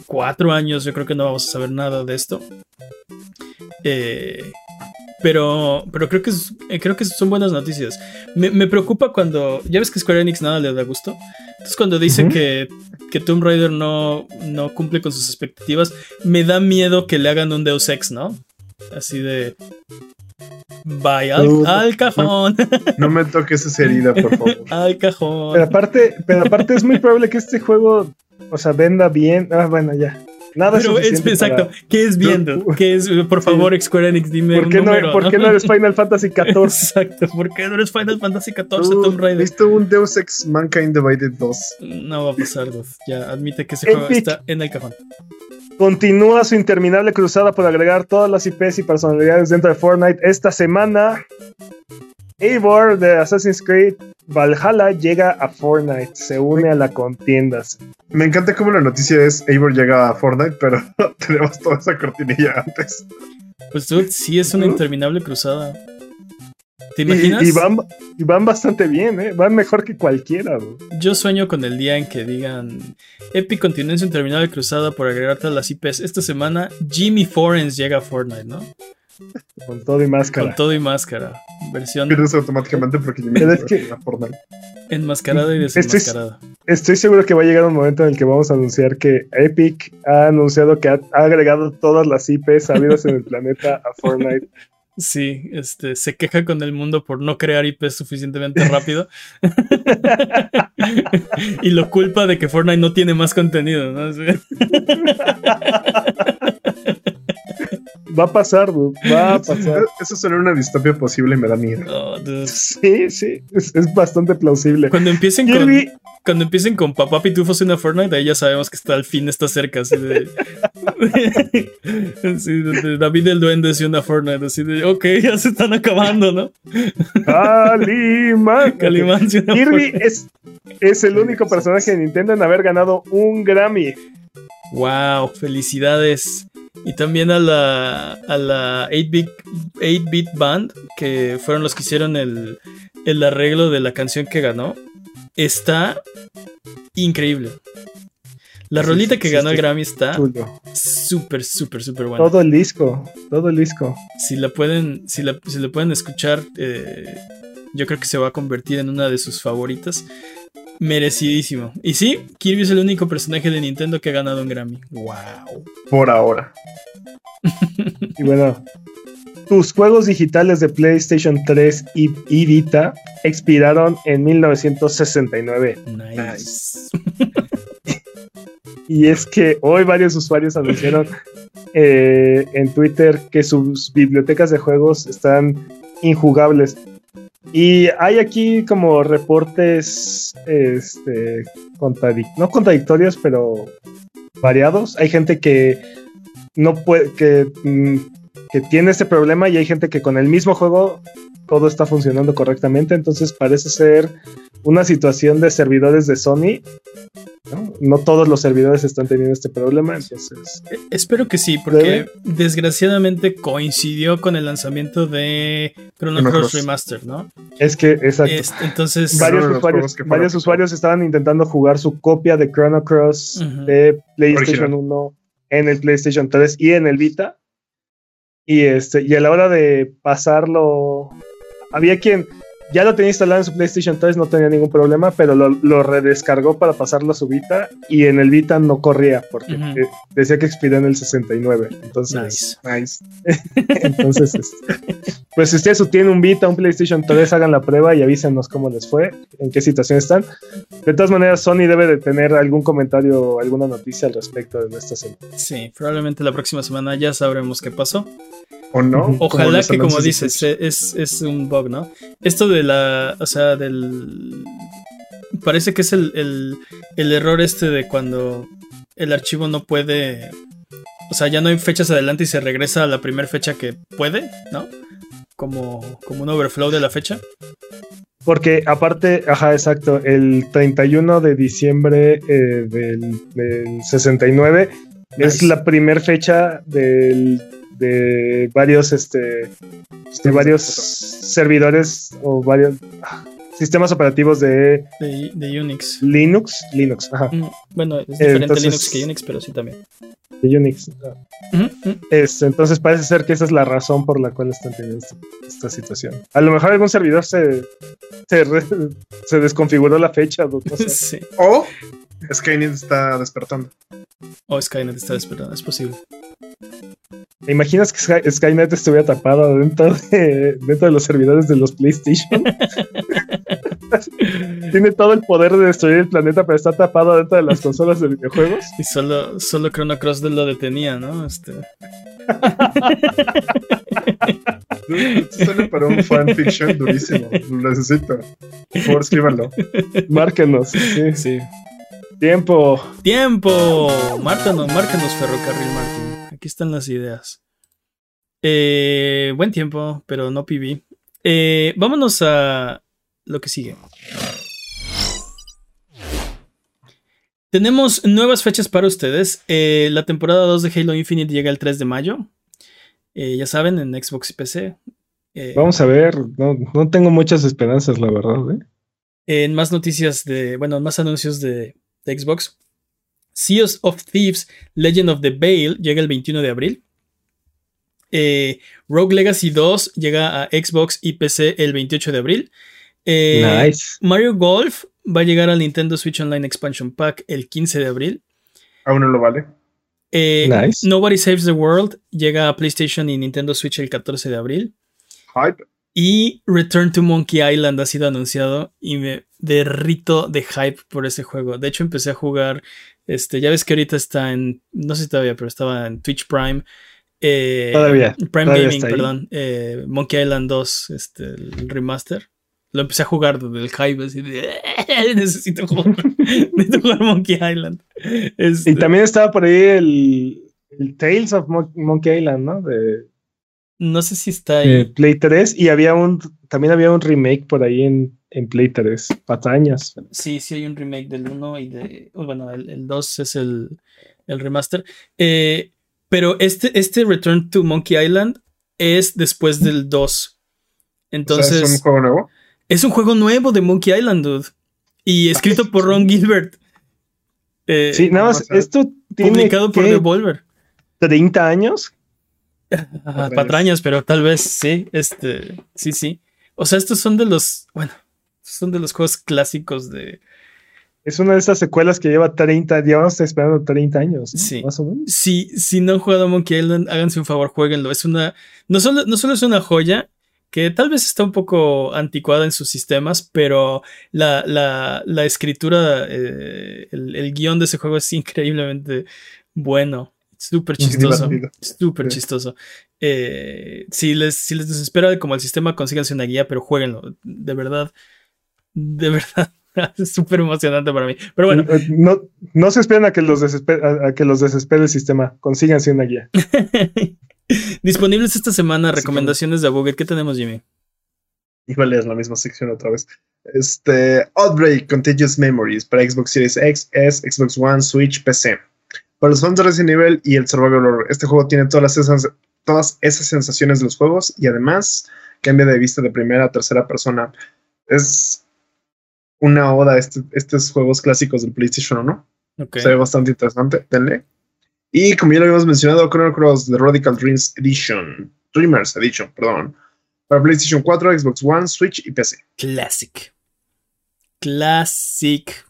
cuatro años yo creo que no vamos a saber nada de esto. Eh, pero, pero creo que, eh, creo que son buenas noticias. Me, preocupa cuando. Ya ves que Square Enix nada le da gusto. Entonces, cuando dicen que, que Tomb Raider no, no cumple con sus expectativas, me da miedo que le hagan un Deus Ex, ¿no? Así de. Vaya al, cajón. No, me toques esa herida, por favor. *laughs* al cajón. Pero aparte, pero aparte es muy probable que este juego, o sea, venda bien. Ah, bueno, ya. Nada Pero es, exacto, ¿qué es viendo? *laughs* ¿Qué es, por favor, Square Enix, dime ¿Por qué, no, ¿por qué no eres *laughs* Final Fantasy XIV? exacto, ¿por qué no eres Final Fantasy XIV, Tomb Raider? ¿Viste un Deus Ex Mankind Divided 2? No va a pasar, dos. Ya, admite que ese juego está en el cajón. Continúa su interminable cruzada por agregar todas las IPs y personalidades dentro de Fortnite. Esta semana, Eivor de Assassin's Creed Valhalla llega a Fortnite, se une a la contienda. Me encanta cómo la noticia es Eivor llega a Fortnite, pero *laughs* tenemos toda esa cortinilla antes. Pues sí es una interminable cruzada. ¿Te imaginas? Y, van, bastante bien, ¿eh? Van mejor que cualquiera. Yo sueño con el día en que digan Epic continúa su interminable cruzada por agregar todas las IPs. Esta semana Jimmy Forens llega a Fortnite, ¿no? Con todo y máscara. Con todo y máscara. Versión. Pierdes automáticamente porque es que... Enmascarada y desenmascarada. Estoy, seguro que va a llegar un momento en el que vamos a anunciar que Epic ha anunciado que ha, agregado todas las IPs habidas en el planeta a Fortnite. Sí, este, se queja con el mundo por no crear IPs suficientemente rápido. *laughs* y lo culpa de que Fortnite no tiene más contenido, ¿no? Va a pasar, Va a pasar. Eso suena una distopia posible y me da miedo. sí, sí. Es, bastante plausible. Cuando empiecen con. Cuando empiecen con Papá Pitufo en una Fortnite, ahí ya sabemos que está al fin está cerca. Así de, *laughs* *laughs* David el Duende es una Fortnite. Así de, ok, *laughs* ya se están acabando, ¿no? Calimán. *laughs* Calimán. Kirby es, es el único personaje de Nintendo en haber ganado un Grammy. Wow, felicidades. Y también a la, a la 8-bit, Band, que fueron los que hicieron el, el arreglo de la canción que ganó. Está increíble. La rolita que ganó el Grammy está súper, súper, súper buena. Todo el disco, todo el disco. Si la pueden, si la, pueden escuchar, eh, yo creo que se va a convertir en una de sus favoritas. Merecidísimo. Y sí, Kirby es el único personaje de Nintendo que ha ganado un Grammy. ¡Wow! Por ahora. *laughs* y bueno, tus juegos digitales de PlayStation 3 y, Vita expiraron en 1969. Nice. *laughs* y es que hoy varios usuarios anunciaron eh, en Twitter que sus bibliotecas de juegos están injugables. Y hay aquí como reportes, este, no contradictorios, pero variados. Hay gente que no puede, que, mm, que tiene este problema y hay gente que con el mismo juego todo está funcionando correctamente. Entonces parece ser una situación de servidores de Sony ¿no? todos los servidores están teniendo este problema, entonces... Eh, espero que sí, porque desgraciadamente coincidió con el lanzamiento de Chrono Cross Remaster, ¿no? Es que, exacto. entonces... Varios, usuarios, estaban intentando jugar su copia de Chrono Cross de PlayStation 1 en el PlayStation 3 y en el Vita. Y, este, y a la hora de pasarlo, había quien ya lo tenía instalado en su PlayStation 3, no tenía ningún problema, pero lo, redescargó para pasarlo a su Vita y en el Vita no corría porque eh, decía que expiró en el 69. Entonces, nice. *laughs* entonces, este, pues si ustedes tienen un Vita, un PlayStation 3, hagan la prueba y avísenos cómo les fue, en qué situación están. De todas maneras, Sony debe de tener algún comentario o alguna noticia al respecto de nuestra serie. Sí, probablemente la próxima semana ya sabremos qué pasó. ¿O no? Ojalá que, como dices, es, es, un bug, ¿no? Esto de la. O sea, del. Parece que es el, el, el error este de cuando el archivo no puede O sea, ya no hay fechas adelante y se regresa a la primera fecha que puede, ¿no? Como, como un overflow de la fecha. Porque aparte, ajá, exacto, el 31 de diciembre eh, del, 69 es la primera fecha del, de varios, este, de varios servidores o varios sistemas operativos de, de, Unix. Linux, Linux, ajá. Mm, bueno, es diferente Linux que Unix, pero sí también. De Unix. Entonces parece ser que esa es la razón por la cual están teniendo esta, situación. A lo mejor algún servidor se, se, desconfiguró la fecha. *laughs* O Skynet está despertando. O Skynet está despertando, es posible. ¿Te imaginas que Skynet estuviera tapado dentro de, dentro de los servidores de los PlayStation? *laughs* Tiene todo el poder de destruir el planeta, pero está tapado dentro de las consolas de videojuegos. Y solo, solo Chrono Cross lo detenía, ¿no? Este... Sale para un fanfiction durísimo. Lo necesito. Por favor, escríbanlo. Márquenos. Sí. sí. Tiempo. Tiempo. Márcanos, márcanos, Ferrocarril Martín. Aquí están las ideas. Eh, buen tiempo, pero no PB. Eh, vámonos a lo que sigue. Tenemos nuevas fechas para ustedes. Eh, la temporada 2 de Halo Infinite llega el 3 de mayo. ya saben, en Xbox y PC. Vamos a ver, no, tengo muchas esperanzas, la verdad. En más noticias de, bueno, más anuncios de, de Xbox. Seas of Thieves Legend of the Veil llega el 21 de abril. Eh, Rogue Legacy 2 llega a Xbox y PC el 28 de abril. Eh, nice. Mario Golf va a llegar al Nintendo Switch Online Expansion Pack el 15 de abril. Aún no lo vale. Eh, nice. Nobody Saves the World llega a PlayStation y Nintendo Switch el 14 de abril. Hype. Y Return to Monkey Island ha sido anunciado y me derrito de hype por ese juego. De hecho, empecé a jugar este, ya ves que ahorita está en, no sé si todavía, pero estaba en Twitch Prime. Eh, todavía. Prime Gaming, perdón. Eh, Monkey Island 2, este, el remaster. Lo empecé a jugar desde el hype, así de, *laughs* necesito jugar, *laughs* necesito jugar Monkey Island. Este, y también estaba por ahí el, el Tales of Monkey Island, ¿no? De, no sé si está ahí. Play 3 y había un, también había un remake por ahí en en Play 3, patañas. Sí, sí hay un remake del 1 y de. Bueno, el, 2 es el, remaster. Eh, pero este, este Return to Monkey Island es después del 2. Entonces. ¿Es un juego nuevo? Es un juego nuevo de Monkey Island, dude. Y escrito por Ron Gilbert. Eh, sí, nada más, esto tiene. Publicado por Devolver. ¿30 años? patrañas, pero tal vez sí. Este. Sí, sí. O sea, estos son de los. Bueno, son de los juegos clásicos de. Es una de esas secuelas que lleva 30, llevamos esperando 30 años, sí. más o menos. Si, si no han jugado Monkey Island, háganse un favor, jueguenlo. Es una. No solo, no solo es una joya, que tal vez está un poco anticuada en sus sistemas, pero la, la, escritura, eh, el, el, guion de ese juego es increíblemente bueno. Súper chistoso. Súper chistoso. Eh, si, les, si les desespera como el sistema, consíganse una guía, pero jueguenlo. De verdad de verdad. *laughs* es súper emocionante para mí. Pero bueno. Eh, no, no se esperen a que los desespere, a, que los desespere el sistema. Consíganse una guía. *laughs* Disponibles esta semana recomendaciones de Buget. ¿Qué tenemos, Jimmy? Híjole, es la misma sección otra vez. Este, Outbreak Contagious Memories para Xbox Series X, S, Xbox One, Switch, PC. Para los fans de Resident Evil y el Survival Horror, este juego tiene todas esas, todas esas sensaciones de los juegos y además cambia de vista de primera a tercera persona. Es una oda a este, estos juegos clásicos del PlayStation 1. Okay. Se ve bastante interesante. Denle. Y como ya lo habíamos mencionado, Chrono Cross The Radical Dreams Edition. Dreamers Edition, perdón. Para PlayStation 4, Xbox One, Switch y PC. Classic. Classic.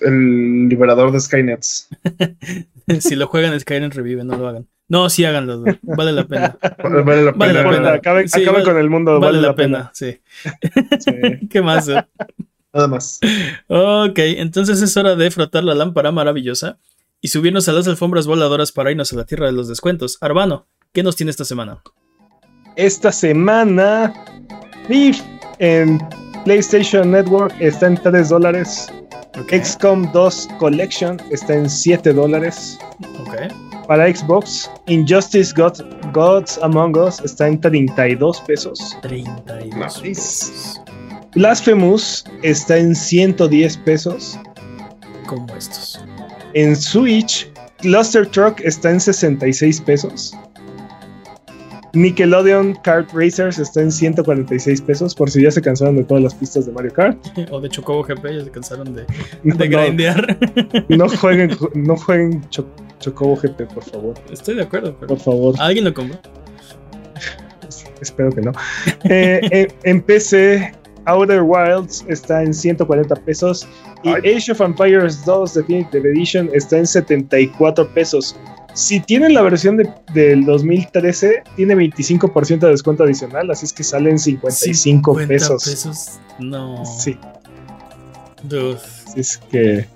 El liberador de Skynets. *laughs* si lo juegan, Skynet revive, no lo hagan. No, sí háganlo, vale la pena. Vale la pena. Acaben, con el mundo, vale, la, pena. Sí. *laughs* ¿Qué más? Eh? Nada más. Ok, entonces es hora de frotar la lámpara maravillosa y subirnos a las alfombras voladoras para irnos a la tierra de los descuentos. Arbano, ¿qué nos tiene esta semana? Esta semana, Thief en PlayStation Network está en 3 dólares. XCOM 2 Collection está en 7 dólares. Ok. Para Xbox, Injustice Gods Among Us está en 32 pesos. 32 pesos. Blasphemous está en 110 pesos. Como estos. En Switch, Cluster Truck está en 66 pesos. Nickelodeon Kart Racers está en 146 pesos, por si ya se cansaron de todas las pistas de Mario Kart. *laughs* o de Chocobo GP, ya se cansaron de, de grindear. No, *laughs* jueguen, no jueguen Chocobo GP, por favor. Estoy de acuerdo, por favor. ¿Alguien lo compró? *laughs* Espero que no. Eh, *laughs* en, PC, Outer Wilds está en 140 pesos y Age of Empires 2 Definitive Edition está en 74 pesos. Si tienen la versión de, del 2013, tiene 25% de descuento adicional, así es que salen 55 pesos. pesos. No. Sí. Así es que,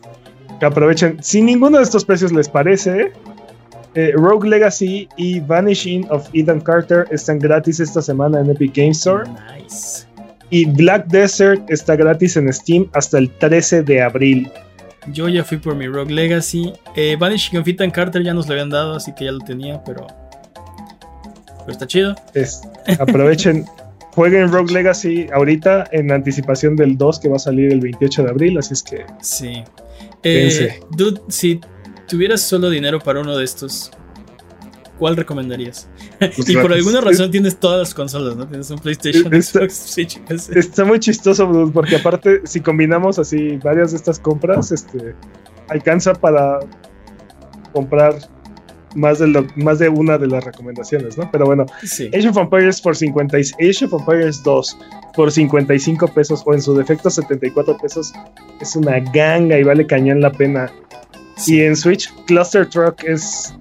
que, aprovechen. Si ninguno de estos precios les parece, eh, Rogue Legacy y Vanishing of Ethan Carter están gratis esta semana en Epic Game Store. Nice. Y Black Desert está gratis en Steam hasta el 13 de abril. Yo ya fui por mi Rogue Legacy. Eh, Vanishing of Ethan Carter ya nos lo habían dado, así que ya lo tenía, pero. Pero está chido. aprovechen, *laughs* jueguen Rogue Legacy ahorita en anticipación del 2 que va a salir el 28 de abril, así es que. Sí. Eh, dude, si tuvieras solo dinero para uno de estos, ¿cuál recomendarías? Pues y por alguna razón tienes todas las consolas, ¿no? Tienes un PlayStation, está, Xbox, Switch. Está muy chistoso, porque aparte, si combinamos así varias de estas compras, este alcanza para comprar más de, lo, más de una de las recomendaciones, ¿no? Pero bueno, Age of Empires por 50, Age of Empires 2 por 55 pesos o en su defecto 74 pesos es una ganga y vale cañón la pena. Y en Switch, Cluster Truck es,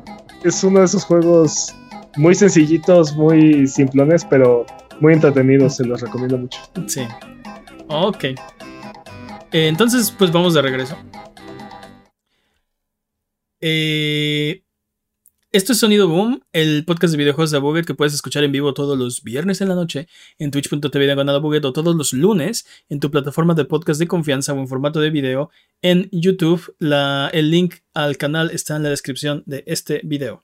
es uno de esos juegos muy sencillitos, muy simplones, pero muy entretenidos, se los recomiendo mucho. Sí. Ok. Eh, entonces, pues vamos de regreso. Eh, esto es Sonido Boom, el podcast de videojuegos de Buget que puedes escuchar en vivo todos los viernes en la noche en twitch.tv diagonal o todos los lunes en tu plataforma de podcast de confianza o en formato de video en YouTube. La, el link al canal está en la descripción de este video.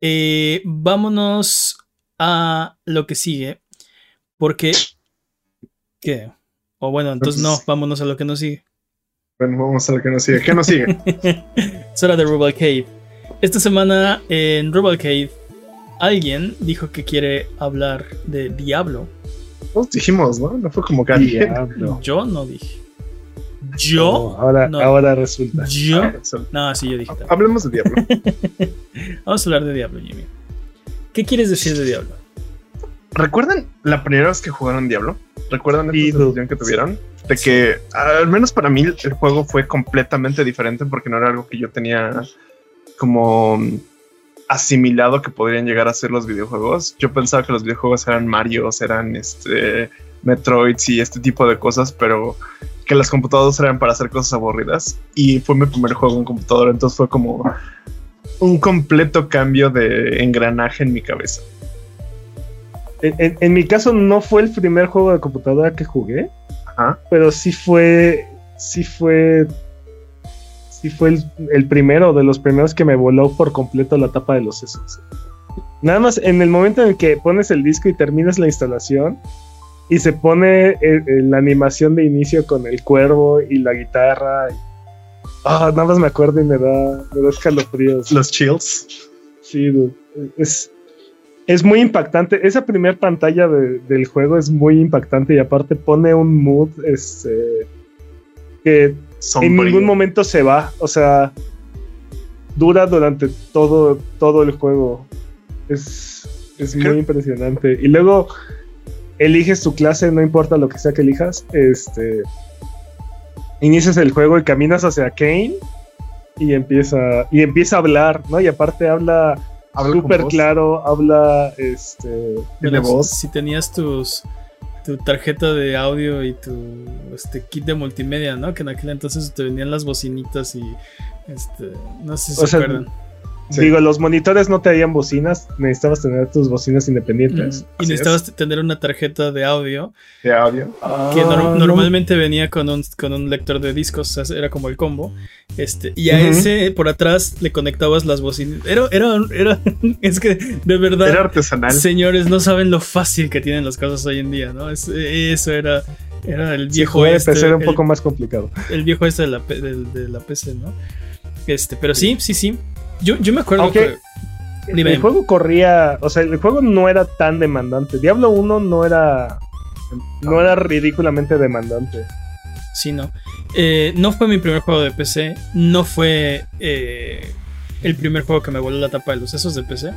Eh, vámonos a lo que sigue. Porque. ¿Qué? O bueno, entonces no, vámonos a lo que nos sigue. Bueno, vamos a lo que nos sigue. ¿Qué nos sigue? *laughs* es hora de Rubal Cave. Esta semana en Rubal Cave, alguien dijo que quiere hablar de Diablo. Todos dijimos, ¿no? No fue como que Yo no dije. Yo. ahora, ahora resulta. Yo. No, sí, yo dije. Hablemos de Diablo. *laughs* Vamos a hablar de Diablo, Jimmy. ¿Qué quieres decir de Diablo? ¿Recuerdan la primera vez que jugaron Diablo? ¿Recuerdan la sensación que tuvieron? De que, al menos para mí, el juego fue completamente diferente porque no era algo que yo tenía como asimilado que podrían llegar a ser los videojuegos. Yo pensaba que los videojuegos eran Mario, eran este Metroids y este tipo de cosas, pero que las computadoras eran para hacer cosas aburridas. Y fue mi primer juego en computadora, entonces fue como un completo cambio de engranaje en mi cabeza. En, mi caso no fue el primer juego de computadora que jugué, pero sí fue, sí fue, sí fue el, el, primero de los primeros que me voló por completo la tapa de los sesos. Nada más en el momento en el que pones el disco y terminas la instalación, y se pone eh, eh, la animación de inicio con el cuervo y la guitarra. Ah, nada más me acuerdo y me da, me da escalofríos. Los chills. Sí, es, es muy impactante. Esa primera pantalla del juego es muy impactante y aparte pone un mood este, que en ningún momento se va. O sea, dura durante todo, todo el juego. Es, es muy impresionante. Y luego eliges tu clase, no importa lo que sea que elijas, este, inicias el juego y caminas hacia Kane y empieza, y empieza a hablar, ¿no? Y aparte habla súper claro, habla, este, tiene voz. Si tenías tus tu tarjeta de audio y tu este kit de multimedia, ¿no? Que en aquel entonces te venían las bocinitas y este, no sé si se acuerdan Digo, los monitores no te harían bocinas, necesitabas tener tus bocinas independientes. y necesitabas tener una tarjeta de audio. De audio. Que ah, normalmente venía con un, con un lector de discos, o sea, era como el combo. Este, y a ese por atrás le conectabas las bocinas. Era, era, era, *laughs* es que de verdad. Era artesanal. Señores, no saben lo fácil que tienen las cosas hoy en día, ¿no? eso era, era el viejo este. era un poco más complicado. El viejo este de la, de la PC, ¿no? Este, pero sí, sí, sí. Yo, yo me acuerdo que. El juego corría. O sea, el juego no era tan demandante. Diablo 1 no era. No era ridículamente demandante. Sí, no. Eh, no fue mi primer juego de PC. No fue eh, el primer juego que me voló la tapa de los sesos de PC.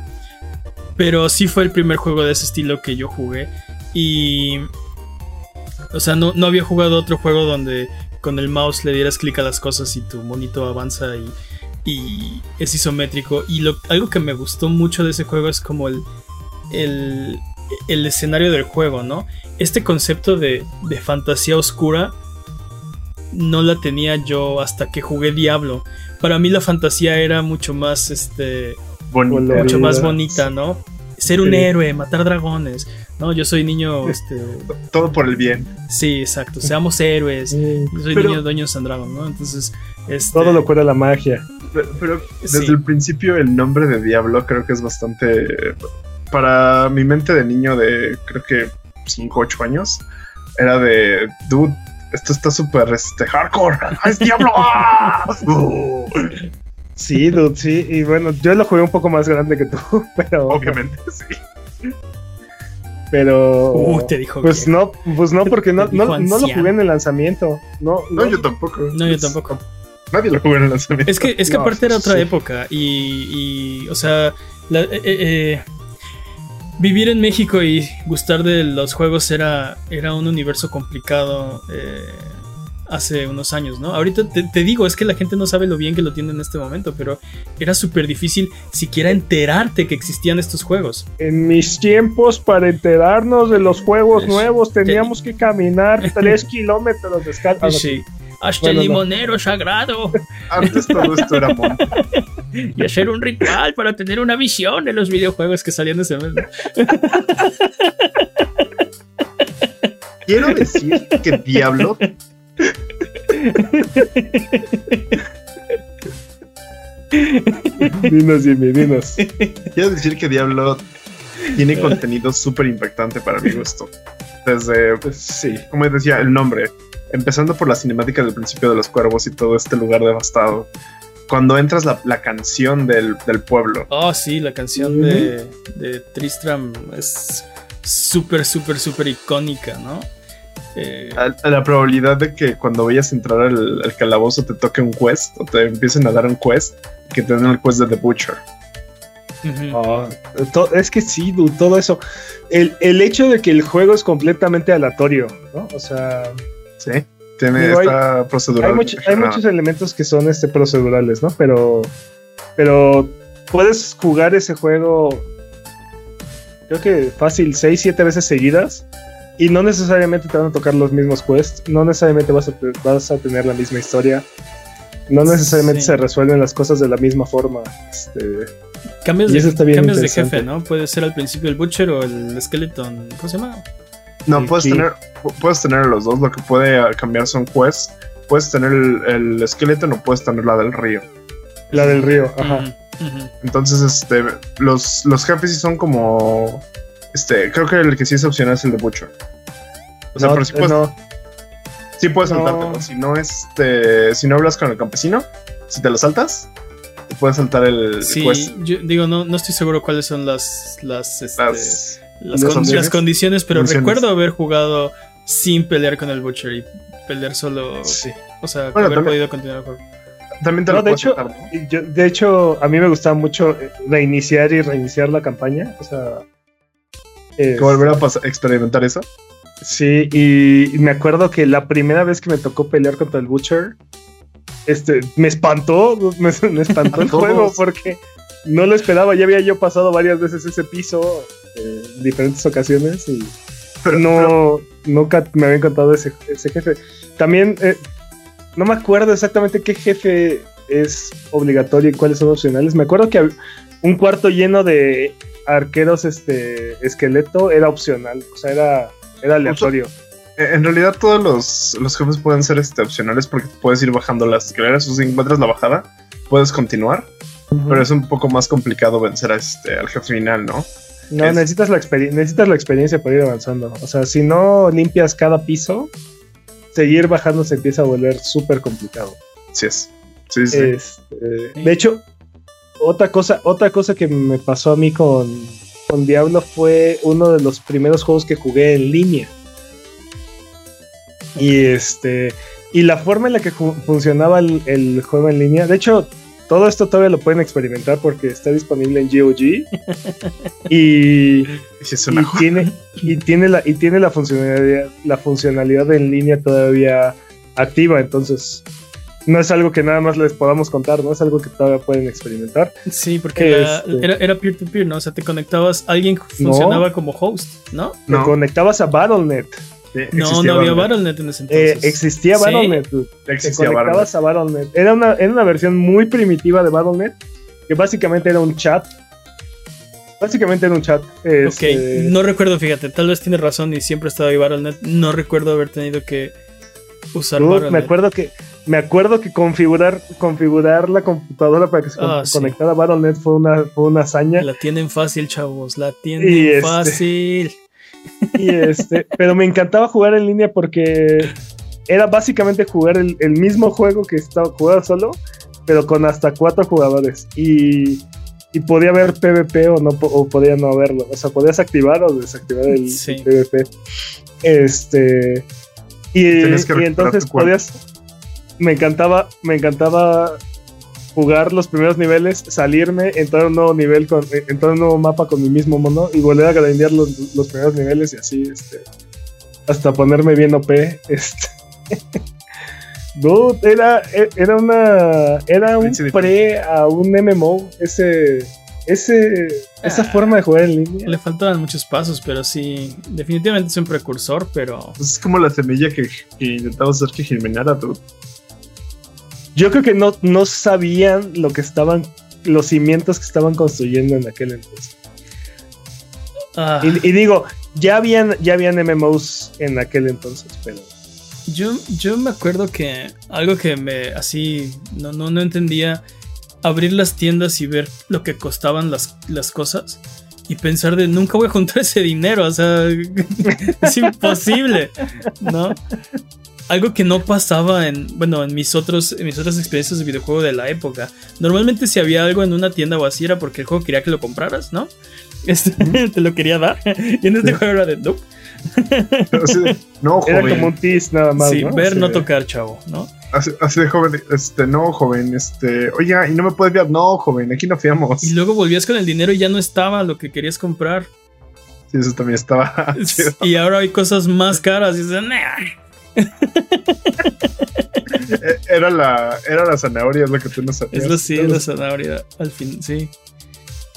Pero sí fue el primer juego de ese estilo que yo jugué. Y. O sea, no, no había jugado otro juego donde con el mouse le dieras clic a las cosas y tu monito avanza y y es isométrico. Y lo, algo que me gustó mucho de ese juego es como el, el, el escenario del juego, ¿no? Este concepto de, de, fantasía oscura no la tenía yo hasta que jugué Diablo. Para mí la fantasía era mucho más, este, mucho más bonita, ¿no? Ser un héroe, matar dragones. No, yo soy niño, este... Todo por el bien. Sí, exacto. Seamos héroes. Yo soy niño dueño Sandragon, ¿no? Entonces, este... Todo lo cura la magia. Pero, desde el principio el nombre de Diablo creo que es bastante... Para mi mente de niño de creo que 5, 8 años, era de, dude, esto está súper este, hardcore. *laughs* ¡Es Diablo! *laughs* Sí, dude, sí. Y bueno, yo lo jugué un poco más grande que tú, *laughs* pero... Obviamente, sí. Pero... Uh, te dijo pues no, pues no, porque no, no, no, lo jugué en el lanzamiento. No, no, yo tampoco. No, yo tampoco. Nadie lo jugó en el lanzamiento. Es que, es que aparte era otra época y, y, o sea, la, eh, eh, eh, vivir en México y gustar de los juegos era, era un universo complicado hace unos años, ¿no? Ahorita te, te, digo, es que la gente no sabe lo bien que lo tiene en este momento, pero era súper difícil siquiera enterarte que existían estos juegos. En mis tiempos, para enterarnos de los juegos nuevos, teníamos que caminar *laughs* tres kilómetros de escala. Sí hasta el limonero sagrado. *laughs* Antes todo esto era monte. y hacer un ritual para tener una visión de los videojuegos que salían de ese mes. Quiero decir que Diablo. dinos, Jimmy, dinos. Quiero decir que Diablo tiene contenido súper impactante para mi gusto. Desde, pues, sí, como decía, el nombre, empezando por la cinemática del principio de los cuervos y todo este lugar devastado. Cuando entras la, canción del, pueblo. Oh, sí, la canción de, de, Tristram es súper, súper, súper icónica, ¿no? Eh, la probabilidad de que cuando vayas a entrar al, calabozo te toque un quest o te empiecen a dar un quest que te den el quest de The Butcher. Ah, es que sí, todo eso. El, el, hecho de que el juego es completamente aleatorio, ¿no? O sea, Sí, tiene esta procedural. Hay, muchos elementos que son este, procedurales, ¿no? Pero, pero puedes jugar ese juego, creo que fácil, 6, 7 veces seguidas. Y no necesariamente te van a tocar los mismos quests, no necesariamente vas a, vas a tener la misma historia, no necesariamente se resuelven las cosas de la misma forma. Este, cambios de, cambios de jefe, ¿no? Puede ser al principio el Butcher o el Skeleton, ¿cómo se llama? No, puedes tener puedes tener los dos. Lo que puede cambiar son quests. Puedes tener el, esqueleto o puedes tener la del río. La del río, ajá. Entonces, este, los, los jefes sí son como. Este, creo que el que sí es opcional es el de Butcher. O sea, pero sí puedes. No. Sí puedes saltártelo. Si no, este. Si no hablas con el campesino, si te lo saltas, te puedes saltar el. Sí, yo digo, no, no estoy seguro cuáles son las. Las. Este, las, condiciones, pero recuerdo haber jugado sin pelear con el Butcher y pelear solo. Sí. O sea, haber podido continuar el juego. También te lo de hecho, de hecho, a mí me gustaba mucho reiniciar y reiniciar la campaña. O sea. Es... volver a experimentar eso? Sí, y me acuerdo que la primera vez que me tocó pelear contra el Butcher, este, me espantó, *laughs* me, espantó el juego porque no lo esperaba. Ya había yo pasado varias veces ese piso en diferentes ocasiones y pero no, nunca me había encantado ese, ese jefe. También eh, no me acuerdo exactamente qué jefe es obligatorio y cuáles son opcionales. Me acuerdo que un cuarto lleno de arqueros este esqueleto era opcional, o sea, era, era aleatorio. Eh, en realidad todos los, los jefes pueden ser este, opcionales porque puedes ir bajando las escaleras o si encuentras la bajada, puedes continuar. Pero es un poco más complicado vencer a este, al jefe final, ¿no? No, necesitas, la necesitas la experiencia para ir avanzando. O sea, si no limpias cada piso, seguir bajando se empieza a volver súper complicado. Sí es. Sí, sí. Este, de hecho, otra cosa, otra cosa que me pasó a mí con, con Diablo fue uno de los primeros juegos que jugué en línea. Y este. Y la forma en la que funcionaba el, juego en línea. De hecho, todo esto todavía lo pueden experimentar porque está disponible en GOG. *laughs* y, tiene, y tiene la, y tiene la funcionalidad, la funcionalidad en línea todavía activa. Entonces, no es algo que nada más les podamos contar, ¿no? Es algo que todavía pueden experimentar. Sí, porque este, era, peer-to-peer, ¿no? O sea, te conectabas, alguien funcionaba como host, ¿no? Te conectabas a Battle.net. no, no había Battle.net en ese entonces. Eh, existía Battle.net. Te conectabas a Battle.net. Era una, era una versión muy primitiva de Battle.net, que básicamente era un chat Básicamente era un chat. Este... Ok, no recuerdo, fíjate, tal vez tienes razón y siempre estaba ahí Battle.net. No recuerdo haber tenido que usar Battle.net. Me acuerdo que me acuerdo que configurar, configurar la computadora para que se ah, conectara a Battle.net fue una, fue una hazaña. La tienen fácil, chavos, la tienen este, fácil. Y este, pero me encantaba jugar en línea porque era básicamente jugar el, mismo juego que estaba jugando solo, pero con hasta cuatro jugadores. Y, y podía haber PvP o no o podía no haberlo. O sea, podías activar o desactivar el, PvP. Este. Y, y entonces podías me encantaba, me encantaba jugar los primeros niveles, salirme, entrar a un nuevo nivel con, eh, entrar a un nuevo mapa con mi mismo mono y volver a grandear los, los primeros niveles y así, este, hasta ponerme bien OP, *laughs* este. Dude, era, e, era una, era un pre a un MMO, ese, ese, esa ah, forma de jugar en línea. Le faltaban muchos pasos, pero sí, definitivamente es un precursor, pero... Pues es como la semilla que, que intentaba hacer que germinara, dude. Yo creo que no, no sabían lo que estaban, los cimientos que estaban construyendo en aquel entonces. Ah. Y, digo, ya habían, ya habían MMOs en aquel entonces, pero. Yo, yo me acuerdo que algo que me así no, no, no entendía, abrir las tiendas y ver lo que costaban las, las cosas y pensar de nunca voy a juntar *laughs* ese dinero, o sea, *laughs* es imposible, ¿no? Algo que no pasaba en, bueno, en mis, otros, en mis otras experiencias de videojuego de la época. Normalmente si había algo en una tienda o así era porque el juego quería que lo compraras, ¿no? *laughs* Este, te lo quería dar. *laughs* Y en este juego era de no. *laughs* no, joven. Era como un tease nada más. Sí, ver, no tocar, chavo, ¿no? Así, de joven, este, no, joven, este, oiga, y no me puedes ver, no, joven, aquí no fiamos. Y luego volvías con el dinero y ya no estaba lo que querías comprar. Sí, eso también estaba. y ahora hay cosas más caras y dicen, nah. *laughs* era, la, era la zanahoria, es lo que tú no sabías. Eso sí, la zanahoria, al fin, sí.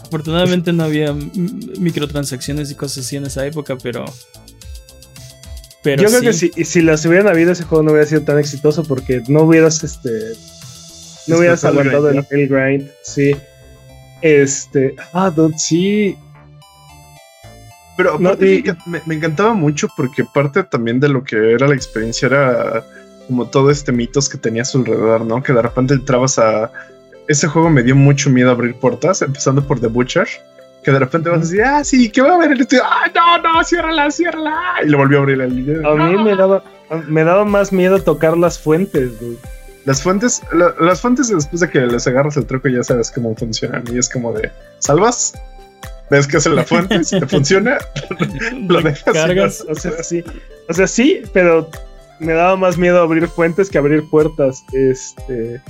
Afortunadamente no había microtransacciones y cosas así en esa época, pero. pero Yo creo que si, si las hubieran habido, ese juego no hubiera sido tan exitoso porque no hubieras este. No hubieras aguantado el, el, grind, sí. Este. Ah, dude, sí. Pero me, encantaba mucho porque parte también de lo que era la experiencia era como todo este mitos que tenía a su alrededor, ¿no? Que de repente entrabas a... Ese juego me dio mucho miedo abrir puertas, empezando por The Butcher. Que de repente vas a decir, ah, sí, ¿qué va a haber en este? ¡Ah, no, no, ciérrala, ciérrala! Y lo volvió a abrir el A mí me daba, me daba más miedo tocar las fuentes, dude. Las fuentes, las fuentes después de que les agarras el truco ya sabes cómo funcionan. Y es como de, ¿salvas? Ves que hace la fuente, si te *laughs* funciona, lo dejas. Cargas, o sea, sí. O sea, sí, pero me daba más miedo abrir fuentes que abrir puertas. Este.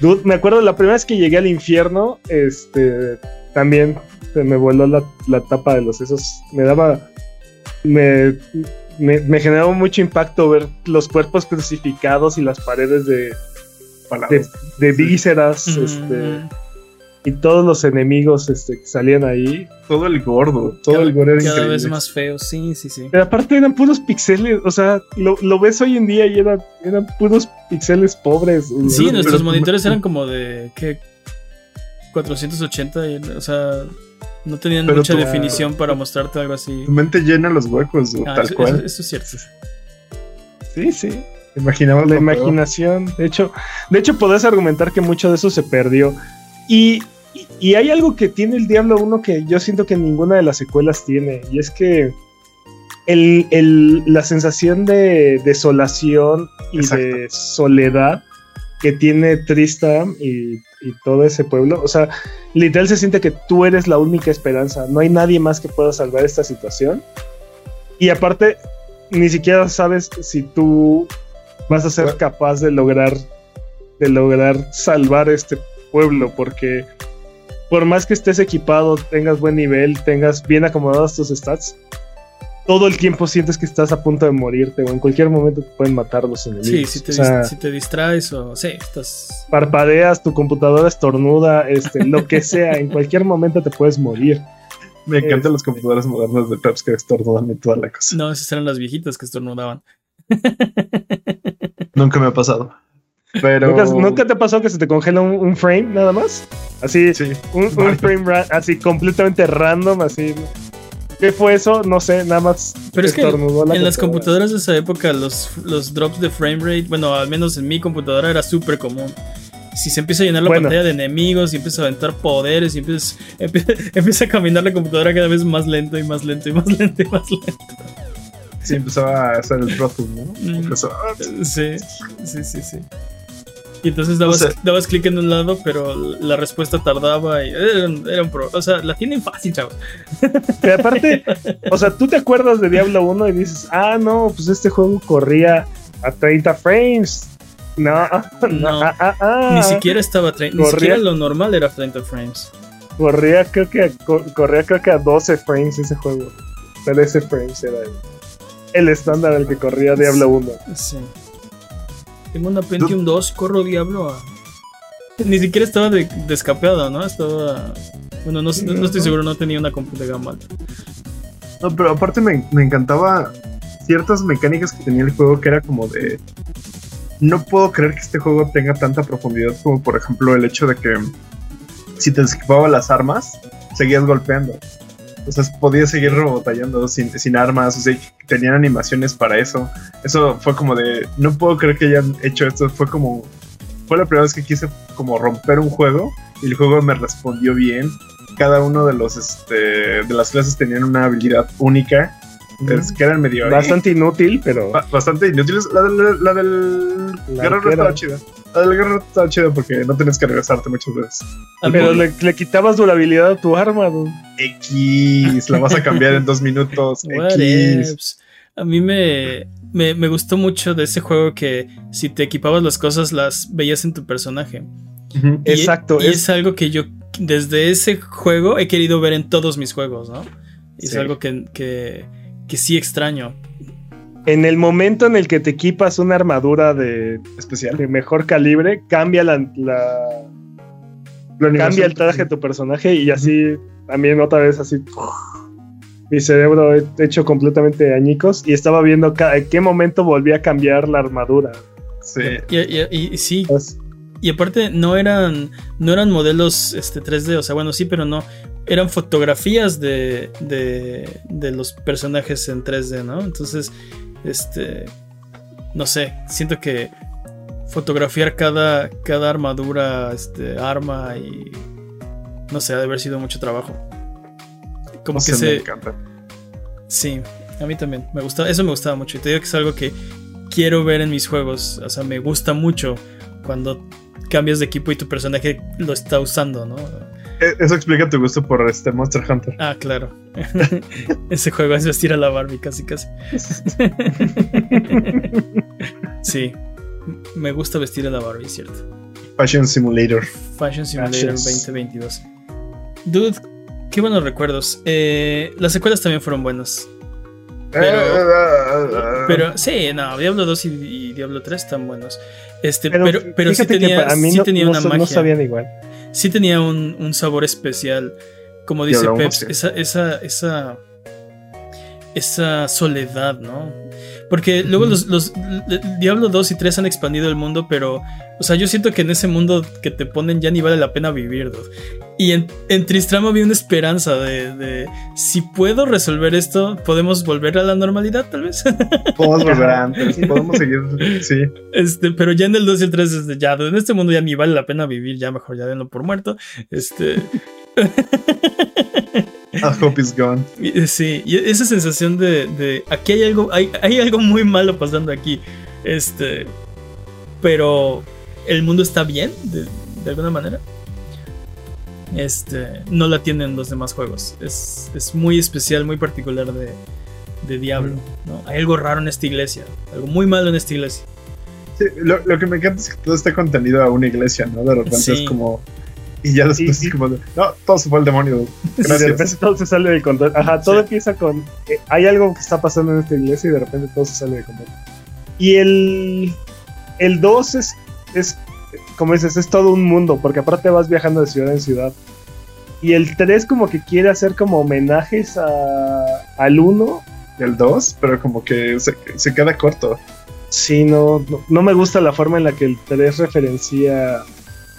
Dude, me acuerdo la primera vez que llegué al infierno, este. También se me voló la, la tapa de los sesos. Me daba. Me, me, me, generaba mucho impacto ver los cuerpos crucificados y las paredes de. De, de vísceras. Este y todos los enemigos este, que salían ahí. Todo el gordo, todo el gordo era Cada vez más feo, sí, sí, sí. Pero aparte eran puros pixeles, o sea, lo, ves hoy en día y eran, eran puros pixeles pobres. Sí, nuestros monitores eran como de, ¿qué? 480, o sea, no tenían mucha definición para mostrarte algo así. Tu mente llena los huecos, ah, tal cual. Eso, es cierto. Sí, sí. Imaginamos la imaginación. De hecho, de hecho, podés argumentar que mucho de eso se perdió. Y, hay algo que tiene el Diablo 1 que yo siento que ninguna de las secuelas tiene. Y es que la sensación de desolación y de soledad que tiene Tristan y, y, todo ese pueblo. O sea, literal se siente que tú eres la única esperanza. No hay nadie más que pueda salvar esta situación. Y aparte, ni siquiera sabes si tú vas a ser capaz de lograr de lograr salvar este pueblo porque por más que estés equipado, tengas buen nivel, tengas bien acomodados tus stats, todo el tiempo sientes que estás a punto de morirte o en cualquier momento te pueden matar los enemigos. Sí, si te, distraes o sí, estás... Parpadeas, tu computadora estornuda, este, lo que sea, en cualquier momento te puedes morir. Me encantan las computadoras modernas de Peps que estornudan y toda la cosa. No, esas eran las viejitas que estornudaban. *laughs* Nunca me ha pasado. Pero... ¿Nunca, te ha pasado que se te congela un, frame nada más? Así, un, frame así completamente random, así. ¿Qué fue eso? No sé, nada más. Pero es que en las computadoras de esa época los, los drops de frame rate, bueno, al menos en mi computadora era súper común. Si se empieza a llenar la pantalla de enemigos y empieza a aventar poderes y empieza, *laughs* empieza, a caminar la computadora cada vez más lento y más lento y más *laughs* lento y más lento. Sí, empezaba a hacer el throttle, ¿no? Mm. sí, sí, sí, sí. Y entonces dabas, clic en un lado, pero la respuesta tardaba y era, un pro. O sea, la tienen fácil, chavos. Pero aparte, o sea, tú te acuerdas de Diablo 1 y dices, ah, no, pues este juego corría a 30 frames. *laughs* No, no, ah, ah, ah. ni siquiera estaba a 30, ni siquiera lo normal era 30 frames. Corría creo que, corría creo que a 12 frames ese juego. 13 frames era el, estándar al que corría Diablo 1. Sí. Tengo una Pentium 2 y corro Diablo a... Ni siquiera estaba de, descapeado, ¿no? Estaba... Bueno, no, estoy seguro, no tenía una compu de gama No, pero aparte me, me encantaba ciertas mecánicas que tenía el juego que era como de... No puedo creer que este juego tenga tanta profundidad como por ejemplo el hecho de que si te desquipaba las armas, seguías golpeando. O sea, podía seguir batallando sin, sin armas, o sea, tenían animaciones para eso. Eso fue como de, no puedo creer que hayan hecho esto, fue como, fue la primera vez que quise como romper un juego y el juego me respondió bien. Cada uno de los, este, de las clases tenían una habilidad única es que eran medio. Bastante inútil, pero. bastante inútil. La, la, del guerrero estaba chida. Del guerrero estaba chida porque no tienes que regresarte muchas veces. Pero le, le, quitabas durabilidad a tu arma, X, la vas a cambiar en dos minutos. *laughs* X. A mí me, me, me, gustó mucho de ese juego que si te equipabas las cosas las veías en tu personaje. Exacto. Y es algo que yo desde ese juego he querido ver en todos mis juegos, ¿no? Es algo que, que que sí extraño. En el momento en el que te equipas una armadura de especial de mejor calibre, cambia la, cambia el traje de tu personaje y así también otra vez así mi cerebro hecho completamente añicos y estaba viendo en qué momento volví a cambiar la armadura. Sí. Y, sí. Y aparte no eran no eran modelos este 3D, o sea, bueno, sí, pero no eran fotografías de, de, los personajes en 3D, ¿no? Entonces, este, no sé, siento que fotografiar cada, cada armadura, este, arma y, no sé, ha de haber sido mucho trabajo. Como que se... Me encanta. Sí, a mí también, me gusta, eso me gustaba mucho y te digo que es algo que quiero ver en mis juegos, o sea, me gusta mucho cuando cambias de equipo y tu personaje lo está usando, ¿no? Eh, eso explica tu gusto por este Monster Hunter. Ah, claro. *laughs* Ese juego es vestir a la Barbie, casi, casi. *laughs* sí. Me gusta vestir a la Barbie, cierto. Fashion Simulator. Fashion Simulator 2022. Dude, qué buenos recuerdos. Eh, las secuelas también fueron buenas. Pero, pero sí, no, Diablo 2 y, Diablo 3 están buenos. Este, pero, pero, sí tenía, sí tenía una magia. No sabían igual. Sí tenía un, sabor especial. Como dice Peps, esa, esa, esa, esa soledad, ¿no? Porque luego los, los, Diablo 2 y 3 han expandido el mundo, pero, o sea, yo siento que en ese mundo que te ponen ya ni vale la pena vivir, Y en, en Tristram había una esperanza de, si puedo resolver esto, podemos volver a la normalidad, tal vez. *laughs* Podemos volver antes, podemos seguir, sí. Este, pero ya en el 2 y el 3, desde ya, en este mundo ya ni vale la pena vivir, ya mejor ya denlo por muerto. Este. *laughs* *laughs* I hope it's gone. Sí, y esa sensación de, aquí hay algo, hay, algo muy malo pasando aquí. Este, pero el mundo está bien, de, alguna manera. Este, no la tienen los demás juegos. Es, muy especial, muy particular de, Diablo. ¿no? Hay algo raro en esta iglesia, algo muy malo en esta iglesia. Sí, lo, que me encanta es que todo está contenido a una iglesia, ¿no? De repente es como *laughs* y ya después es como, no, todo se fue al demonio. Gracias. de repente todo se sale de control. Ajá, todo empieza con, eh, hay algo que está pasando en esta iglesia y de repente todo se sale de control. Y el, el 2 es, es, como dices, es todo un mundo, porque aparte vas viajando de ciudad en ciudad. Y el 3 como que quiere hacer como homenajes a, al 1. El 2, pero como que se, se queda corto. Sí, no, no, no, me gusta la forma en la que el 3 referencia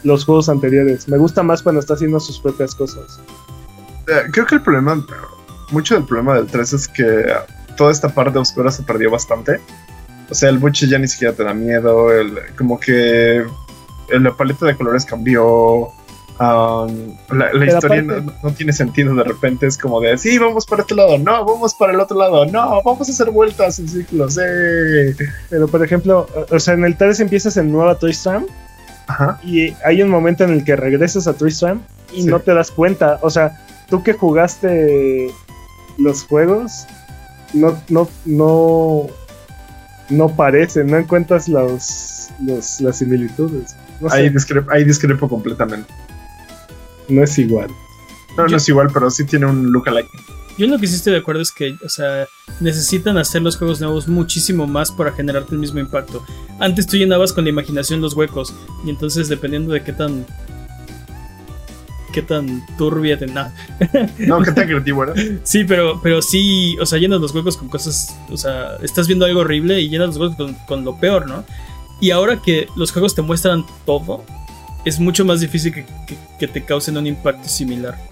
los juegos anteriores. Me gusta más cuando está haciendo sus propias cosas. Eh, creo que el problema, mucho del problema del 3 es que toda esta parte oscura se perdió bastante. O sea, el buche ya ni siquiera te da miedo, el, como que la paleta de colores cambió. Um, la, historia no, tiene sentido de repente, es como de, sí, vamos para este lado, no, vamos para el otro lado, no, vamos a hacer vueltas en ciclos, eh. Pero por ejemplo, o sea, en el 3 empiezas en Nueva Toy Y hay un momento en el que regresas a Tristram y no te das cuenta. O sea, tú que jugaste los juegos, no, no, no, no parece, no encuentras los, las similitudes. ahí, discrepo, completamente. No es igual. No, no es igual, pero sí tiene un look alike. Yo en lo que sí estoy de acuerdo es que, o sea, necesitan hacer los juegos nuevos muchísimo más para generarte el mismo impacto. Antes tú llenabas con la imaginación los huecos y entonces dependiendo de qué tan qué tan turbia te nada. *laughs* No, qué tan creativo era. sí, pero, pero sí, o sea, llenas los huecos con cosas, o sea, estás viendo algo horrible y llenas los huecos con, lo peor, ¿no? Y ahora que los juegos te muestran todo, es mucho más difícil que te causen un impacto similar.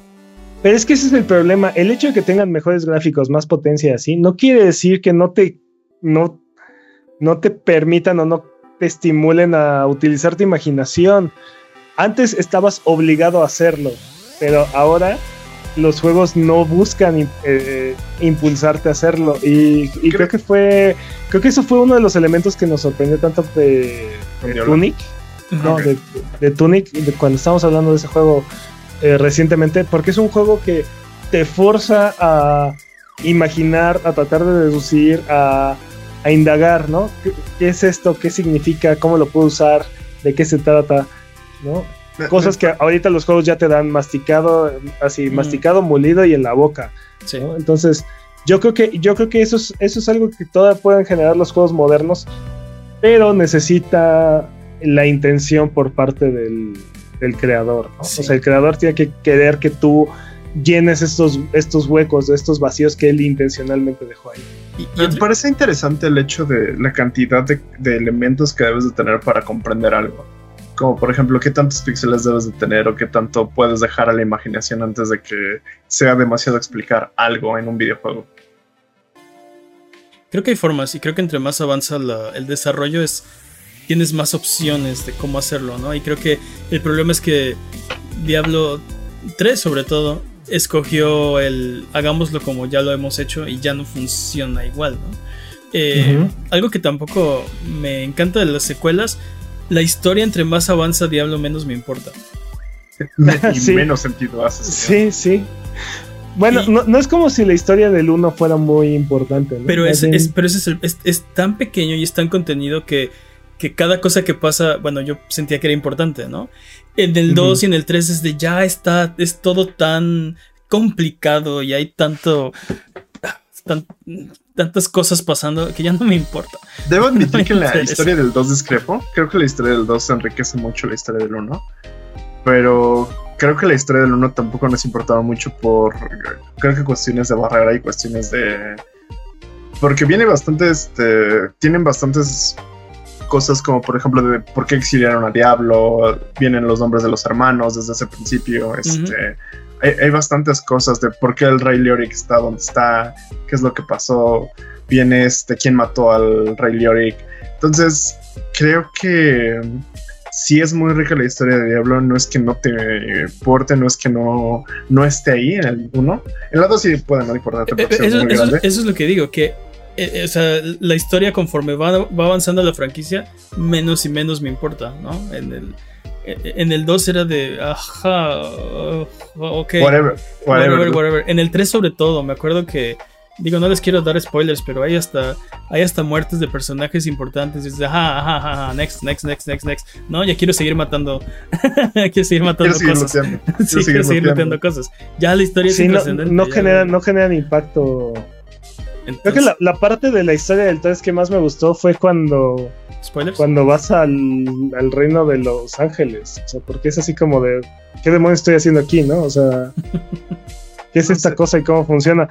Pero es que ese es el problema. El hecho de que tengan mejores gráficos, más potencia así, no quiere decir que no te, no, no te permitan o no te estimulen a utilizar tu imaginación. Antes estabas obligado a hacerlo, pero ahora los juegos no buscan eh, impulsarte a hacerlo. Y, creo, que fue. Creo que eso fue uno de los elementos que nos sorprendió tanto de, Tunic. No, de, de, Tunic, cuando estábamos hablando de ese juego eh, recientemente, porque es un juego que te forza a imaginar, a tratar de deducir, a, indagar, ¿no? ¿Qué, es esto? ¿Qué significa? ¿Cómo lo puedo usar? ¿De qué se trata? ¿No? Cosas que ahorita los juegos ya te dan masticado, así, mm. masticado, molido y en la boca. Entonces, yo creo que, yo creo que eso es, eso es algo que todavía pueden generar los juegos modernos, pero necesita la intención por parte del, el creador. O sea, el creador tiene que querer que tú llenes estos, estos huecos, estos vacíos que él intencionalmente dejó ahí. Me parece interesante el hecho de la cantidad de, elementos que debes de tener para comprender algo. Como por ejemplo, qué tantos píxeles debes de tener o qué tanto puedes dejar a la imaginación antes de que sea demasiado explicar algo en un videojuego. Creo que hay formas y creo que entre más avanza el desarrollo es tienes más opciones de cómo hacerlo, ¿no? Y creo que el problema es que Diablo 3 sobre todo escogió el hagámoslo como ya lo hemos hecho y ya no funciona igual, ¿no? Eh, algo que tampoco me encanta de las secuelas, la historia entre más avanza Diablo menos me importa. *laughs* y menos sentido hace. Sí, sí. Bueno, no, es como si la historia del 1 fuera muy importante. ¿no? Pero, es, pero es, es, tan pequeño y es tan contenido que que cada cosa que pasa, bueno, yo sentía que era importante, ¿no? En el 2 y en el 3 es de ya está, es todo tan complicado y hay tanto... tantas cosas pasando que ya no me importa. Debo *laughs* admitir que la historia del 2 discrepo. Creo que la historia del 2 enriquece mucho la historia del 1. Pero creo que la historia del 1 tampoco nos importaba mucho por, creo que cuestiones de barrera y cuestiones de... Porque viene bastante, este, tienen bastantes cosas como por ejemplo de por qué exiliaron a Diablo, vienen los nombres de los hermanos desde ese principio, este, hay, bastantes cosas de por qué el rey Leoric está donde está, qué es lo que pasó, viene este, quién mató al rey Leoric. Entonces, creo que sí es muy rica la historia de Diablo, no es que no te importe, no es que no, no esté ahí en el 1. En el 2 sí puede no importarte. Eh, eso, eso, eso, es lo que digo, que eh, o sea, la historia conforme va, va, avanzando la franquicia, menos y menos me importa, ¿no? En el, eh, en el 2 era de, ajá, ok. Whatever, whatever, whatever, En el 3 sobre todo, me acuerdo que, digo, no les quiero dar spoilers, pero hay hasta, hay hasta muertes de personajes importantes. Y dices, ajá, ajá, ajá, next, next, next, next, next. No, ya quiero seguir matando, *laughs* quiero seguir matando cosas. sí, quiero seguir matando *laughs* cosas. Ya la historia es no, no, genera, no generan impacto Creo que la, parte de la historia del 3 que más me gustó fue cuando. Cuando vas al, reino de los ángeles. O sea, porque es así como de. ¿Qué demonios estoy haciendo aquí, no? O sea. *laughs* ¿Qué es esta cosa y cómo funciona?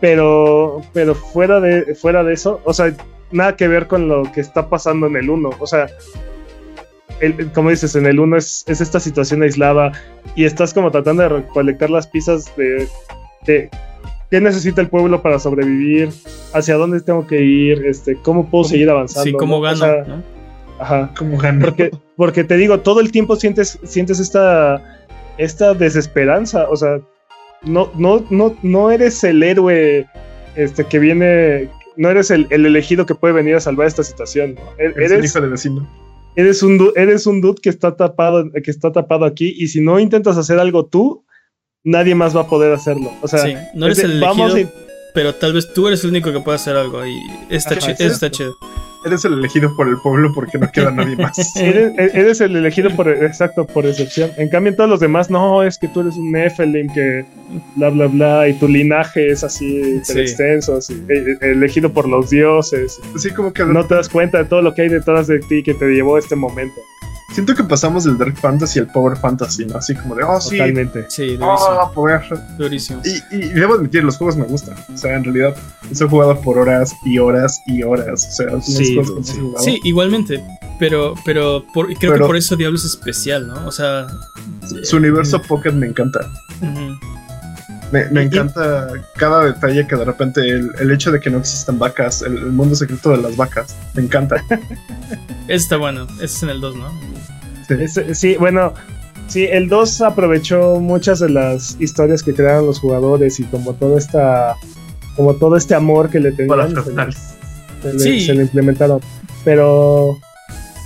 Pero. Pero fuera de, fuera de eso. O sea, nada que ver con lo que está pasando en el 1. O sea. como dices, en el 1 es, es, esta situación aislada y estás como tratando de recolectar las piezas de, de qué necesita el pueblo para sobrevivir, hacia dónde tengo que ir, este, cómo puedo seguir avanzando. Sí, cómo gano. Ajá. ¿Cómo gano? Porque, porque te digo, todo el tiempo sientes, sientes esta, esta desesperanza. O sea, no, no, no, no eres el héroe este, que viene. No eres el, elegido que puede venir a salvar esta situación. E-, eres, hijo de vecino. Eres un, eres un dude que está tapado, que está tapado aquí. Y si no intentas hacer algo tú, nadie más va a poder hacerlo. O sea, no eres el elegido, pero tal vez tú eres el único que puede hacer algo y está, está chido. Eres el elegido por el pueblo porque no queda nadie más. *laughs* eres, el elegido por exacto, por excepción. En cambio, en todos los demás, no, es que tú eres un Nephilim que bla bla bla, y tu linaje es así extenso, así, e, e, elegido por los dioses. Así como que no te das cuenta de todo lo que hay detrás de ti que te llevó a este momento. Siento que pasamos del Dark Fantasy al Power Fantasy, ¿no? Así como de, oh, sí. Totalmente. Sí, oh, poder. Durísimo. Y, y, debo admitir, los juegos me gustan. O sea, en realidad, los he jugado por horas y horas y horas. O sea, sí, sí. igualmente. Pero, pero creo que por eso Diablo es especial, ¿no? O sea. Su universo Pocket me encanta. Me, encanta cada detalle que de repente el, hecho de que no existan vacas, el, mundo secreto de las vacas, me encanta. *laughs* Está bueno, ese es en el 2, ¿no? Sí. bueno, sí, el 2 aprovechó muchas de las historias que crearon los jugadores y como todo esta como todo este amor que le tenían se, le, implementaron. Pero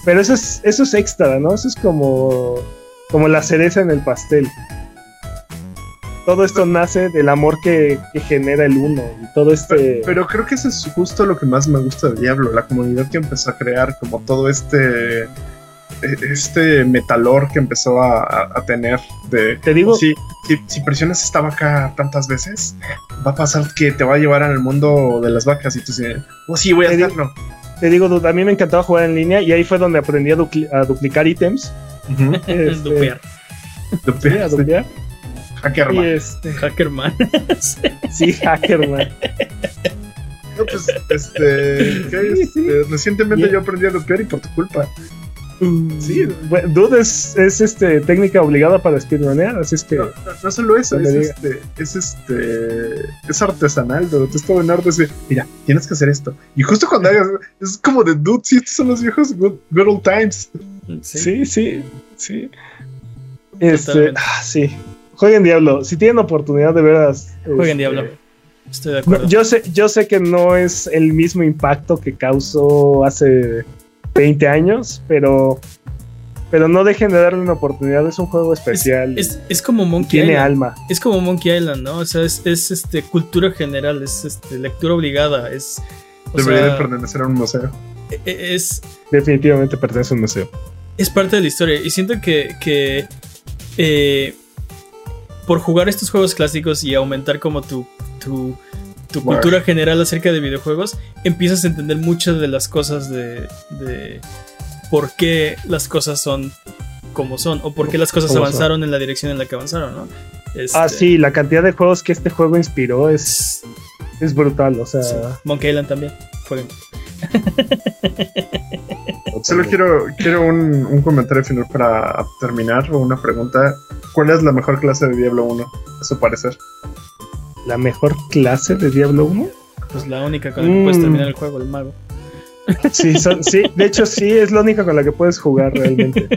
pero eso es eso es extra, ¿no? Eso es como como la cereza en el pastel todo esto nace del amor que, genera el uno y todo este. Pero, creo que eso es justo lo que más me gusta de Diablo, la comunidad que empezó a crear, como todo este. E, este metalor que empezó a, tener de. Te digo. Si, si, presionas esta vaca tantas veces, va a pasar que te va a llevar al mundo de las vacas y tú dices, oh sí, voy a hacerlo. te digo, a mí me encantaba jugar en línea y ahí fue donde aprendí a, duplicar ítems. *laughs* Este, duplicar. Hackerman. Este... Hackerman. *laughs* sí, Hackerman. No, pues, este, este recientemente yo aprendí a lupear y por tu culpa. Mm, sí, bueno, Dude es, es, este, técnica obligada para speedrunear, así es que. No, solo eso, es este, es este, es artesanal, Dude. Te está en arte de, mira, tienes que hacer esto. Y justo cuando hagas, es como de Dude, sí, estos son los viejos good, old times. Sí, sí, sí. Este, ah, sí. Jueguen Diablo. Si tienen oportunidad de veras. Jueguen este, Diablo. Estoy de acuerdo. yo, sé, yo sé que no es el mismo impacto que causó hace 20 años, pero. Pero no dejen de darle una oportunidad, es un juego especial. Es, como Monkey Island. Tiene alma. Es como Monkey Island, ¿no? O sea, es, este, cultura general, es este, lectura obligada. Es, Debería de pertenecer a un museo. E, e, es. Definitivamente pertenece a un museo. Es parte de la historia. Y siento que. que eh, por jugar estos juegos clásicos y aumentar como tu, tu, cultura general acerca de videojuegos, empiezas a entender muchas de las cosas de, de por qué las cosas son como son o por qué las cosas avanzaron en la dirección en la que avanzaron, ¿no? Ah, este sí, la cantidad de juegos que este juego inspiró es, es brutal, o sea... Monkey Island también, jueguen. *laughs* Solo quiero, quiero un, un, comentario final para terminar o una pregunta. ¿Cuál es la mejor clase de Diablo 1, a su parecer? ¿La mejor clase de Diablo 1? Pues la única con la que puedes mm. terminar el juego, el mago. Sí, sí, de hecho sí, es la única con la que puedes jugar realmente.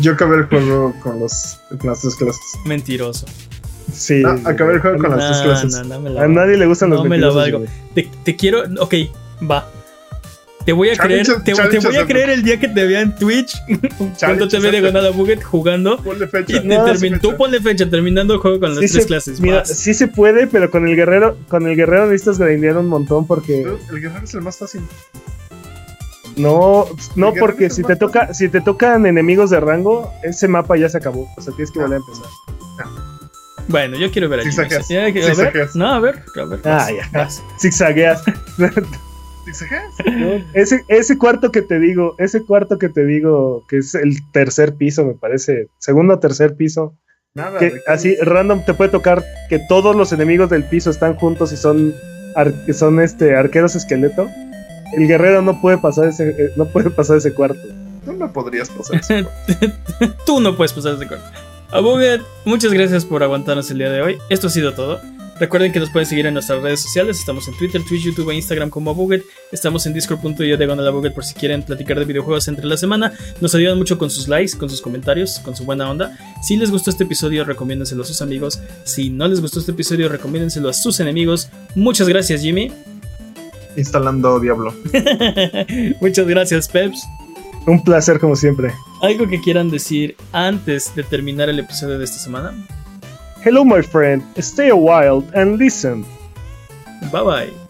Yo acabé el juego con, los, las tres clases. Mentiroso. Sí. Ah, acabé el juego con las tres clases. a nadie le gustan los mentirosos. Te, te quiero, ok, va, te voy a creer, te, voy a creer el día que te vea en Twitch *laughs* cuando te ve diagonal a Buget jugando. Ponle fecha. Y no, tú ponle fecha, terminando el juego con las tres clases. Mira, sí se puede, pero con el guerrero, con el guerrero necesitas grindear un montón porque. El guerrero es el más fácil. No, no, porque si te toca, si te tocan enemigos de rango, ese mapa ya se acabó. O sea, tienes que volver a empezar. Bueno, yo quiero ver a Zigzagueas. No, a ver, a ver. Ah, ya. Zigzagueas. *laughs* ese, ese cuarto que te digo, ese cuarto que te digo, que es el tercer piso, me parece, segundo o tercer piso. Nada, que así random te puede tocar que todos los enemigos del piso están juntos y son, son este arqueros esqueleto. El guerrero no puede pasar ese, eh, no puede pasar ese cuarto. Tú no podrías pasar ese *laughs* Tú no puedes pasar ese cuarto. Abuget, muchas gracias por aguantarnos el día de hoy. Esto ha sido todo. Recuerden que nos pueden seguir en nuestras redes sociales. Estamos en Twitter, Twitch, YouTube e Instagram como Abuget. Estamos en discord.io Abuget por si quieren platicar de videojuegos entre la semana. Nos ayudan mucho con sus likes, con sus comentarios, con su buena onda. Si les gustó este episodio, recomiéndenselo a sus amigos. Si no les gustó este episodio, recomiéndenselo a sus enemigos. Muchas gracias, Jimmy. Instalando Diablo. *laughs* Muchas gracias, Peps. Un placer como siempre. ¿Algo que quieran decir antes de terminar el episodio de esta semana? Hello, my friend. Stay a while and listen. Bye bye.